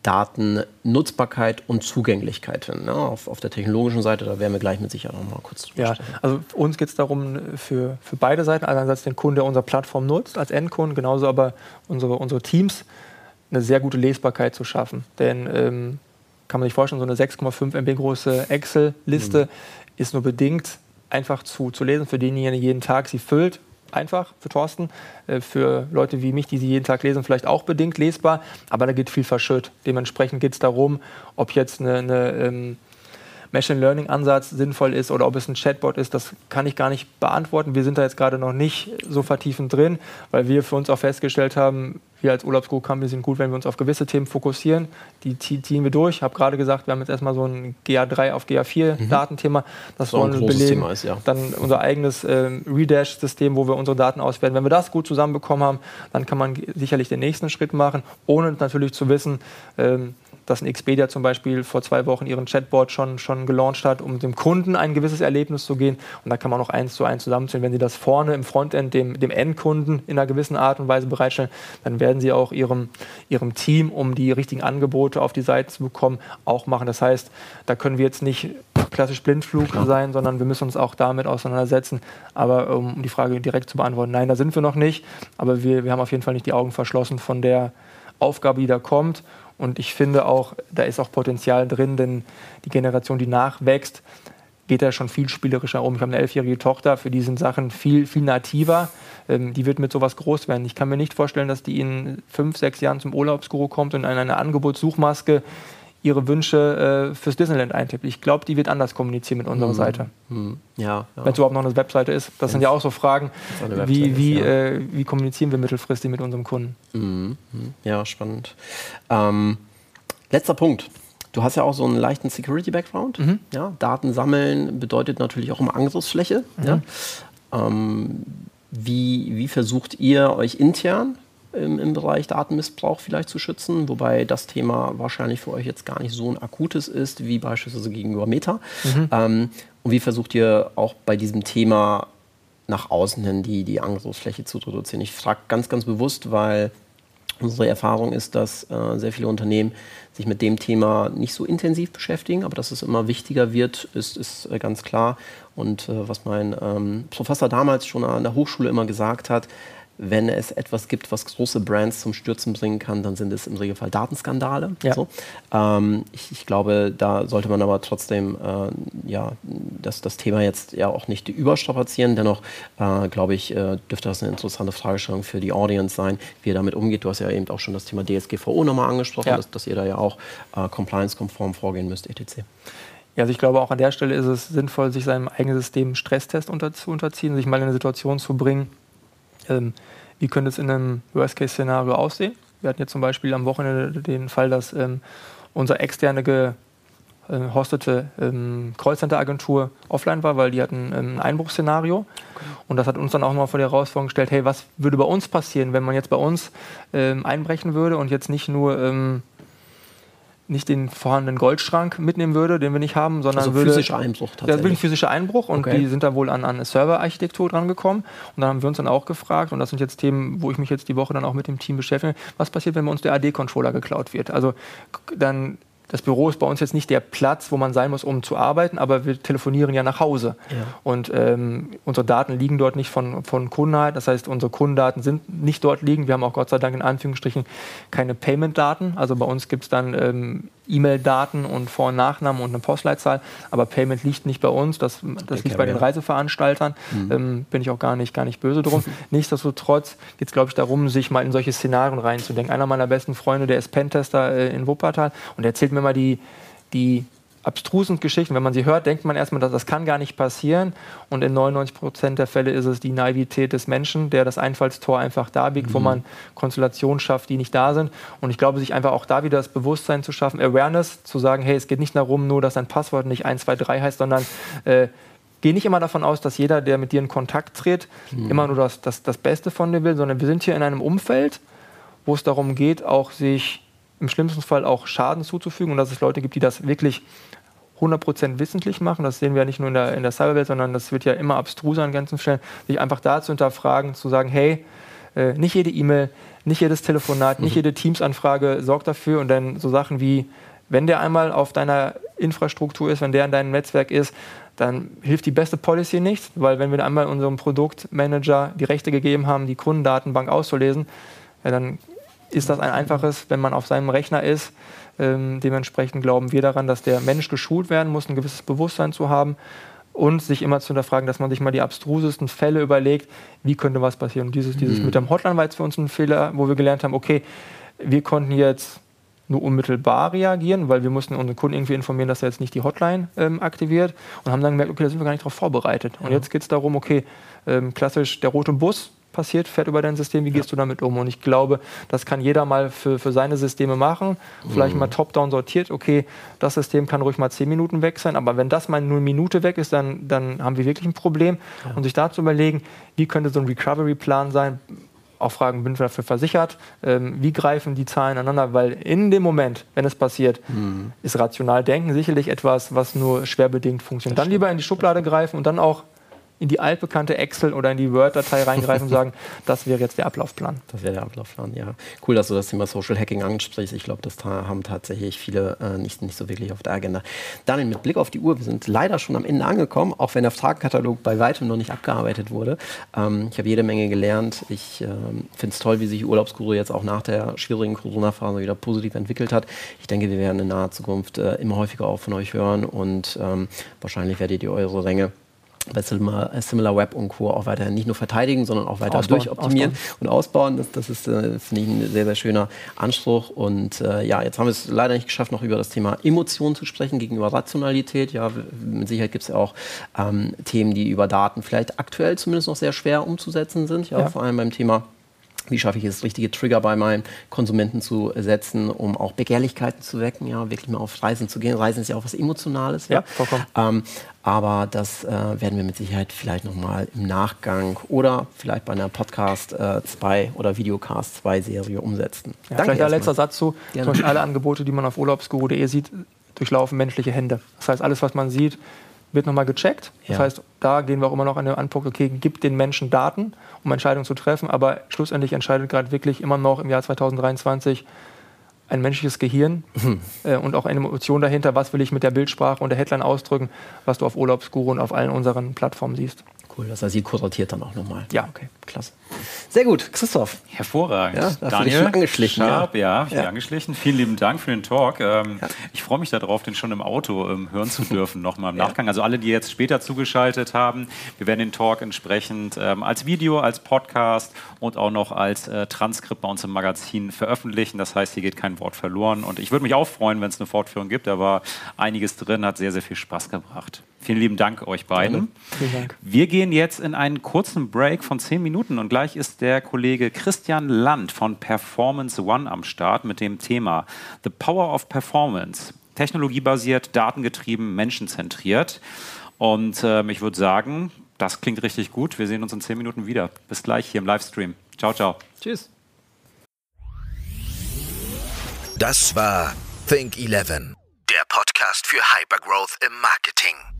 S3: Datennutzbarkeit und Zugänglichkeit hin. Ne? Auf, auf, der technologischen Seite, da werden wir gleich mit Sicherheit noch mal kurz
S4: drüber Ja, also uns geht es darum, für, für beide Seiten, einerseits den Kunden, der unsere Plattform nutzt, als Endkunden, genauso aber unsere, unsere Teams, eine sehr gute Lesbarkeit zu schaffen. Denn ähm, kann man sich vorstellen, so eine 6,5 MB große Excel-Liste mhm. ist nur bedingt einfach zu, zu lesen für denjenigen, der jeden Tag sie füllt einfach für Thorsten. Äh, für Leute wie mich, die sie jeden Tag lesen, vielleicht auch bedingt lesbar. Aber da geht viel verschütt. Dementsprechend geht es darum, ob jetzt eine ähm, Machine Learning Ansatz sinnvoll ist oder ob es ein Chatbot ist, das kann ich gar nicht beantworten. Wir sind da jetzt gerade noch nicht so vertiefend drin, weil wir für uns auch festgestellt haben, wir als Urlaubsgroup Company sind gut, wenn wir uns auf gewisse Themen fokussieren. Die ziehen wir durch. Ich habe gerade gesagt, wir haben jetzt erstmal so ein GA3 auf GA4 mhm. Datenthema. Das, das wollen wir belegen. Ist, ja. Dann unser eigenes ähm, Redash-System, wo wir unsere Daten auswerten. Wenn wir das gut zusammenbekommen haben, dann kann man sicherlich den nächsten Schritt machen, ohne natürlich zu wissen, ähm, dass ein Expedia zum Beispiel vor zwei Wochen ihren Chatbot schon, schon gelauncht hat, um dem Kunden ein gewisses Erlebnis zu gehen. Und da kann man auch eins zu eins zusammenzählen. Wenn Sie das vorne im Frontend dem, dem Endkunden in einer gewissen Art und Weise bereitstellen, dann werden Sie auch Ihrem, Ihrem Team, um die richtigen Angebote auf die Seite zu bekommen, auch machen. Das heißt, da können wir jetzt nicht klassisch Blindflug sein, sondern wir müssen uns auch damit auseinandersetzen. Aber um die Frage direkt zu beantworten, nein, da sind wir noch nicht. Aber wir, wir haben auf jeden Fall nicht die Augen verschlossen von der Aufgabe, die da kommt. Und ich finde auch, da ist auch Potenzial drin, denn die Generation, die nachwächst, geht da schon viel spielerischer um. Ich habe eine elfjährige Tochter, für die sind Sachen viel, viel nativer. Ähm, die wird mit sowas groß werden. Ich kann mir nicht vorstellen, dass die in fünf, sechs Jahren zum Urlaubsguru kommt und in eine Angebotssuchmaske ihre Wünsche äh, fürs Disneyland eintippt. Ich glaube, die wird anders kommunizieren mit unserer mhm. Seite.
S3: Mhm. Ja,
S4: ja. Wenn es überhaupt noch eine Webseite ist. Das Wenn's sind ja auch so Fragen, wie, wie, ist, ja. äh, wie kommunizieren wir mittelfristig mit unserem Kunden.
S3: Mhm. mhm. Ja, spannend. Ähm, letzter Punkt. Du hast ja auch so einen leichten Security-Background. Mhm. Ja, Daten sammeln bedeutet natürlich auch immer Angriffsfläche. Mhm. Ja. Ähm, wie, wie versucht ihr euch intern im, im, Bereich Datenmissbrauch vielleicht zu schützen, wobei das Thema wahrscheinlich für euch jetzt gar nicht so ein akutes ist wie beispielsweise gegenüber Meta. Mhm. Ähm, und wie versucht ihr auch bei diesem Thema nach außen hin die, die Angriffsfläche zu reduzieren? Ich frage ganz, ganz bewusst, weil unsere Erfahrung ist, dass äh, sehr viele Unternehmen sich mit dem Thema nicht so intensiv beschäftigen, aber dass es immer wichtiger wird, ist, ist äh, ganz klar. Und äh, was mein ähm, Professor damals schon an der Hochschule immer gesagt hat, wenn es etwas gibt, was große Brands zum Stürzen bringen kann, dann sind es im Regelfall Datenskandale. Ja. So. Ähm, ich, ich, glaube, da sollte man aber trotzdem äh, ja, das, das Thema jetzt ja auch nicht überstrapazieren. Dennoch, äh, glaube ich, äh, dürfte das eine interessante Fragestellung für die Audience sein, wie ihr damit umgeht. Du hast ja eben auch schon das Thema DSGVO nochmal angesprochen, ja. dass, dass, ihr da ja auch äh, compliance-konform vorgehen müsst, etc.
S4: Ja, also ich glaube, auch an der Stelle ist es sinnvoll, sich seinem eigenen System Stresstest unter, zu unterziehen, sich mal in eine Situation zu bringen, ähm, wie könnte es in einem Worst-Case-Szenario aussehen? Wir hatten jetzt zum Beispiel am Wochenende den Fall, dass ähm, unsere externe gehostete äh, ähm, Callcenter-Agentur offline war, weil die hatten ähm, ein Einbruchsszenario. Okay. Und das hat uns dann auch mal vor die Herausforderung gestellt, hey, was würde bei uns passieren, wenn man jetzt bei uns ähm, einbrechen würde und jetzt nicht nur ähm, nicht den vorhandenen Goldschrank mitnehmen würde, den wir nicht haben, sondern also würde,
S3: physischer Einbruch
S4: tatsächlich. Ja, wirklich physischer Einbruch und okay. die sind da wohl an, an eine Serverarchitektur dran gekommen und dann haben wir uns dann auch gefragt und das sind jetzt Themen, wo ich mich jetzt die Woche dann auch mit dem Team beschäftige, was passiert, wenn bei uns der AD-Controller geklaut wird? Also dann das Büro ist bei uns jetzt nicht der Platz, wo man sein muss, um zu arbeiten, aber wir telefonieren ja nach Hause. Ja. Und ähm, unsere Daten liegen dort nicht von, von Kunden. Das heißt, unsere Kundendaten sind nicht dort liegen. Wir haben auch Gott sei Dank in Anführungsstrichen keine Payment-Daten. Also bei uns gibt es dann ähm, E-Mail-Daten und Vor- und Nachnamen und eine Postleitzahl. Aber Payment liegt nicht bei uns, das, das liegt bei den Reiseveranstaltern. Mhm. Ähm, bin ich auch gar nicht, gar nicht böse drum. Nichtsdestotrotz geht es, glaube ich, darum, sich mal in solche Szenarien reinzudenken. Einer meiner besten Freunde, der ist Pentester äh, in Wuppertal und der erzählt mir mal die, die abstrusen Geschichten. Wenn man sie hört, denkt man erstmal, dass das kann gar nicht passieren. Und in 99 Prozent der Fälle ist es die Naivität des Menschen, der das Einfallstor einfach darbiegt, mhm. wo man Konstellationen schafft, die nicht da sind. Und ich glaube, sich einfach auch da wieder das Bewusstsein zu schaffen, Awareness, zu sagen, hey, es geht nicht darum, nur, dass ein Passwort nicht 123 heißt, sondern äh, geh nicht immer davon aus, dass jeder, der mit dir in Kontakt tritt, mhm. immer nur das, das, das Beste von dir will, sondern wir sind hier in einem Umfeld, wo es darum geht, auch sich im schlimmsten Fall auch Schaden zuzufügen und dass es Leute gibt, die das wirklich 100% wissentlich machen. Das sehen wir ja nicht nur in der, in der Cyberwelt, sondern das wird ja immer abstruser an ganzen Stellen. Sich einfach da zu hinterfragen, zu sagen, hey, äh, nicht jede E-Mail, nicht jedes Telefonat, mhm. nicht jede Teams-Anfrage sorgt dafür und dann so Sachen wie, wenn der einmal auf deiner Infrastruktur ist, wenn der in deinem Netzwerk ist, dann hilft die beste Policy nichts, weil wenn wir einmal unserem Produktmanager die Rechte gegeben haben, die Kundendatenbank auszulesen, ja, dann ist das ein einfaches, wenn man auf seinem Rechner ist, ähm, dementsprechend glauben wir daran, dass der Mensch geschult werden muss, ein gewisses Bewusstsein zu haben und sich immer zu hinterfragen, dass man sich mal die abstrusesten Fälle überlegt, wie könnte was passieren. Und dieses, dieses mhm. mit dem Hotline war jetzt für uns ein Fehler, wo wir gelernt haben, okay, wir konnten jetzt nur unmittelbar reagieren, weil wir mussten unseren Kunden irgendwie informieren, dass er jetzt nicht die Hotline ähm, aktiviert und haben dann gemerkt, okay, da sind wir gar nicht darauf vorbereitet. Und ja. jetzt geht es darum, okay, ähm, klassisch der rote Bus, passiert, fährt über dein System, wie gehst du damit um? Und ich glaube, das kann jeder mal für, für seine Systeme machen. Vielleicht mhm. mal top-down sortiert, okay, das System kann ruhig mal zehn Minuten weg sein, aber wenn das mal nur eine Minute weg ist, dann, dann haben wir wirklich ein Problem. Ja. Und sich da zu überlegen, wie könnte so ein Recovery-Plan sein, auch fragen, bin ich dafür versichert? Ähm, wie greifen die Zahlen aneinander? Weil in dem Moment, wenn es passiert, mhm. ist rational denken sicherlich etwas, was nur schwer bedingt funktioniert. Das dann lieber in die Schublade greifen und dann auch in die altbekannte Excel oder in die Word-Datei reingreifen und sagen, das wäre jetzt der Ablaufplan.
S3: Das wäre der Ablaufplan, ja. Cool, dass du das Thema Social Hacking ansprichst. Ich glaube, das haben tatsächlich viele äh, nicht, nicht so wirklich auf der Agenda. Daniel, mit Blick auf die Uhr, wir sind leider schon am Ende angekommen, auch wenn der Fragenkatalog bei weitem noch nicht abgearbeitet wurde. Ähm, ich habe jede Menge gelernt. Ich ähm, finde es toll, wie sich Urlaubsguru jetzt auch nach der schwierigen Corona-Phase wieder positiv entwickelt hat. Ich denke, wir werden in naher Zukunft äh, immer häufiger auch von euch hören und ähm, wahrscheinlich werdet ihr eure Ränge bei Similar, Similar Web und Co. auch weiter nicht nur verteidigen, sondern auch weiter ausbauen, durchoptimieren ausbauen. und ausbauen. Das, das ist, äh, finde ich, ein sehr, sehr schöner Anspruch. Und äh, ja, jetzt haben wir es leider nicht geschafft, noch über das Thema Emotionen zu sprechen gegenüber Rationalität. Ja, mit Sicherheit gibt es ja auch ähm, Themen, die über Daten vielleicht aktuell zumindest noch sehr schwer umzusetzen sind. Ja, ja. vor allem beim Thema wie schaffe ich es, richtige Trigger bei meinen Konsumenten zu setzen, um auch Begehrlichkeiten zu wecken, ja, wirklich mal auf Reisen zu gehen. Reisen ist ja auch was Emotionales. Ja, ja vollkommen. Ähm, aber das äh, werden wir mit Sicherheit vielleicht nochmal im Nachgang oder vielleicht bei einer Podcast 2 äh, oder Videocast 2 Serie umsetzen.
S4: Ja, Danke vielleicht ein letzter Satz zu. Zum Beispiel alle Angebote, die man auf urlaubsguru.de sieht, durchlaufen menschliche Hände. Das heißt, alles, was man sieht, wird nochmal gecheckt. Das ja. heißt, da gehen wir auch immer noch an den Anpunkt, okay, gibt den Menschen Daten, um Entscheidungen zu treffen, aber schlussendlich entscheidet gerade wirklich immer noch im Jahr 2023 ein menschliches Gehirn mhm. äh, und auch eine Emotion dahinter, was will ich mit der Bildsprache und der Headline ausdrücken, was du auf Urlaubsguru und auf allen unseren Plattformen siehst.
S3: Cool, das heißt, sie kuratiert dann auch nochmal.
S4: Ja, okay. Klasse.
S3: Sehr gut, Christoph.
S2: Hervorragend.
S3: Ja, da Daniel, schon angeschlichen.
S2: Sharp, ja, ja, ja. angeschlichen. Vielen lieben Dank für den Talk. Ähm, ja. Ich freue mich darauf, den schon im Auto ähm, hören zu dürfen, nochmal im Nachgang. Also alle, die jetzt später zugeschaltet haben, wir werden den Talk entsprechend ähm, als Video, als Podcast und auch noch als äh, Transkript bei uns im Magazin veröffentlichen. Das heißt, hier geht kein Wort verloren. Und ich würde mich auch freuen, wenn es eine Fortführung gibt. Da war einiges drin, hat sehr, sehr viel Spaß gebracht. Vielen lieben Dank euch beiden. Vielen Dank. Wir gehen jetzt in einen kurzen Break von zehn Minuten und gleich ist der Kollege Christian Land von Performance One am Start mit dem Thema The Power of Performance. Technologiebasiert, datengetrieben, menschenzentriert. Und äh, ich würde sagen, das klingt richtig gut. Wir sehen uns in zehn Minuten wieder. Bis gleich hier im Livestream. Ciao, ciao.
S3: Tschüss.
S1: Das war Think 11, der Podcast für Hypergrowth im Marketing.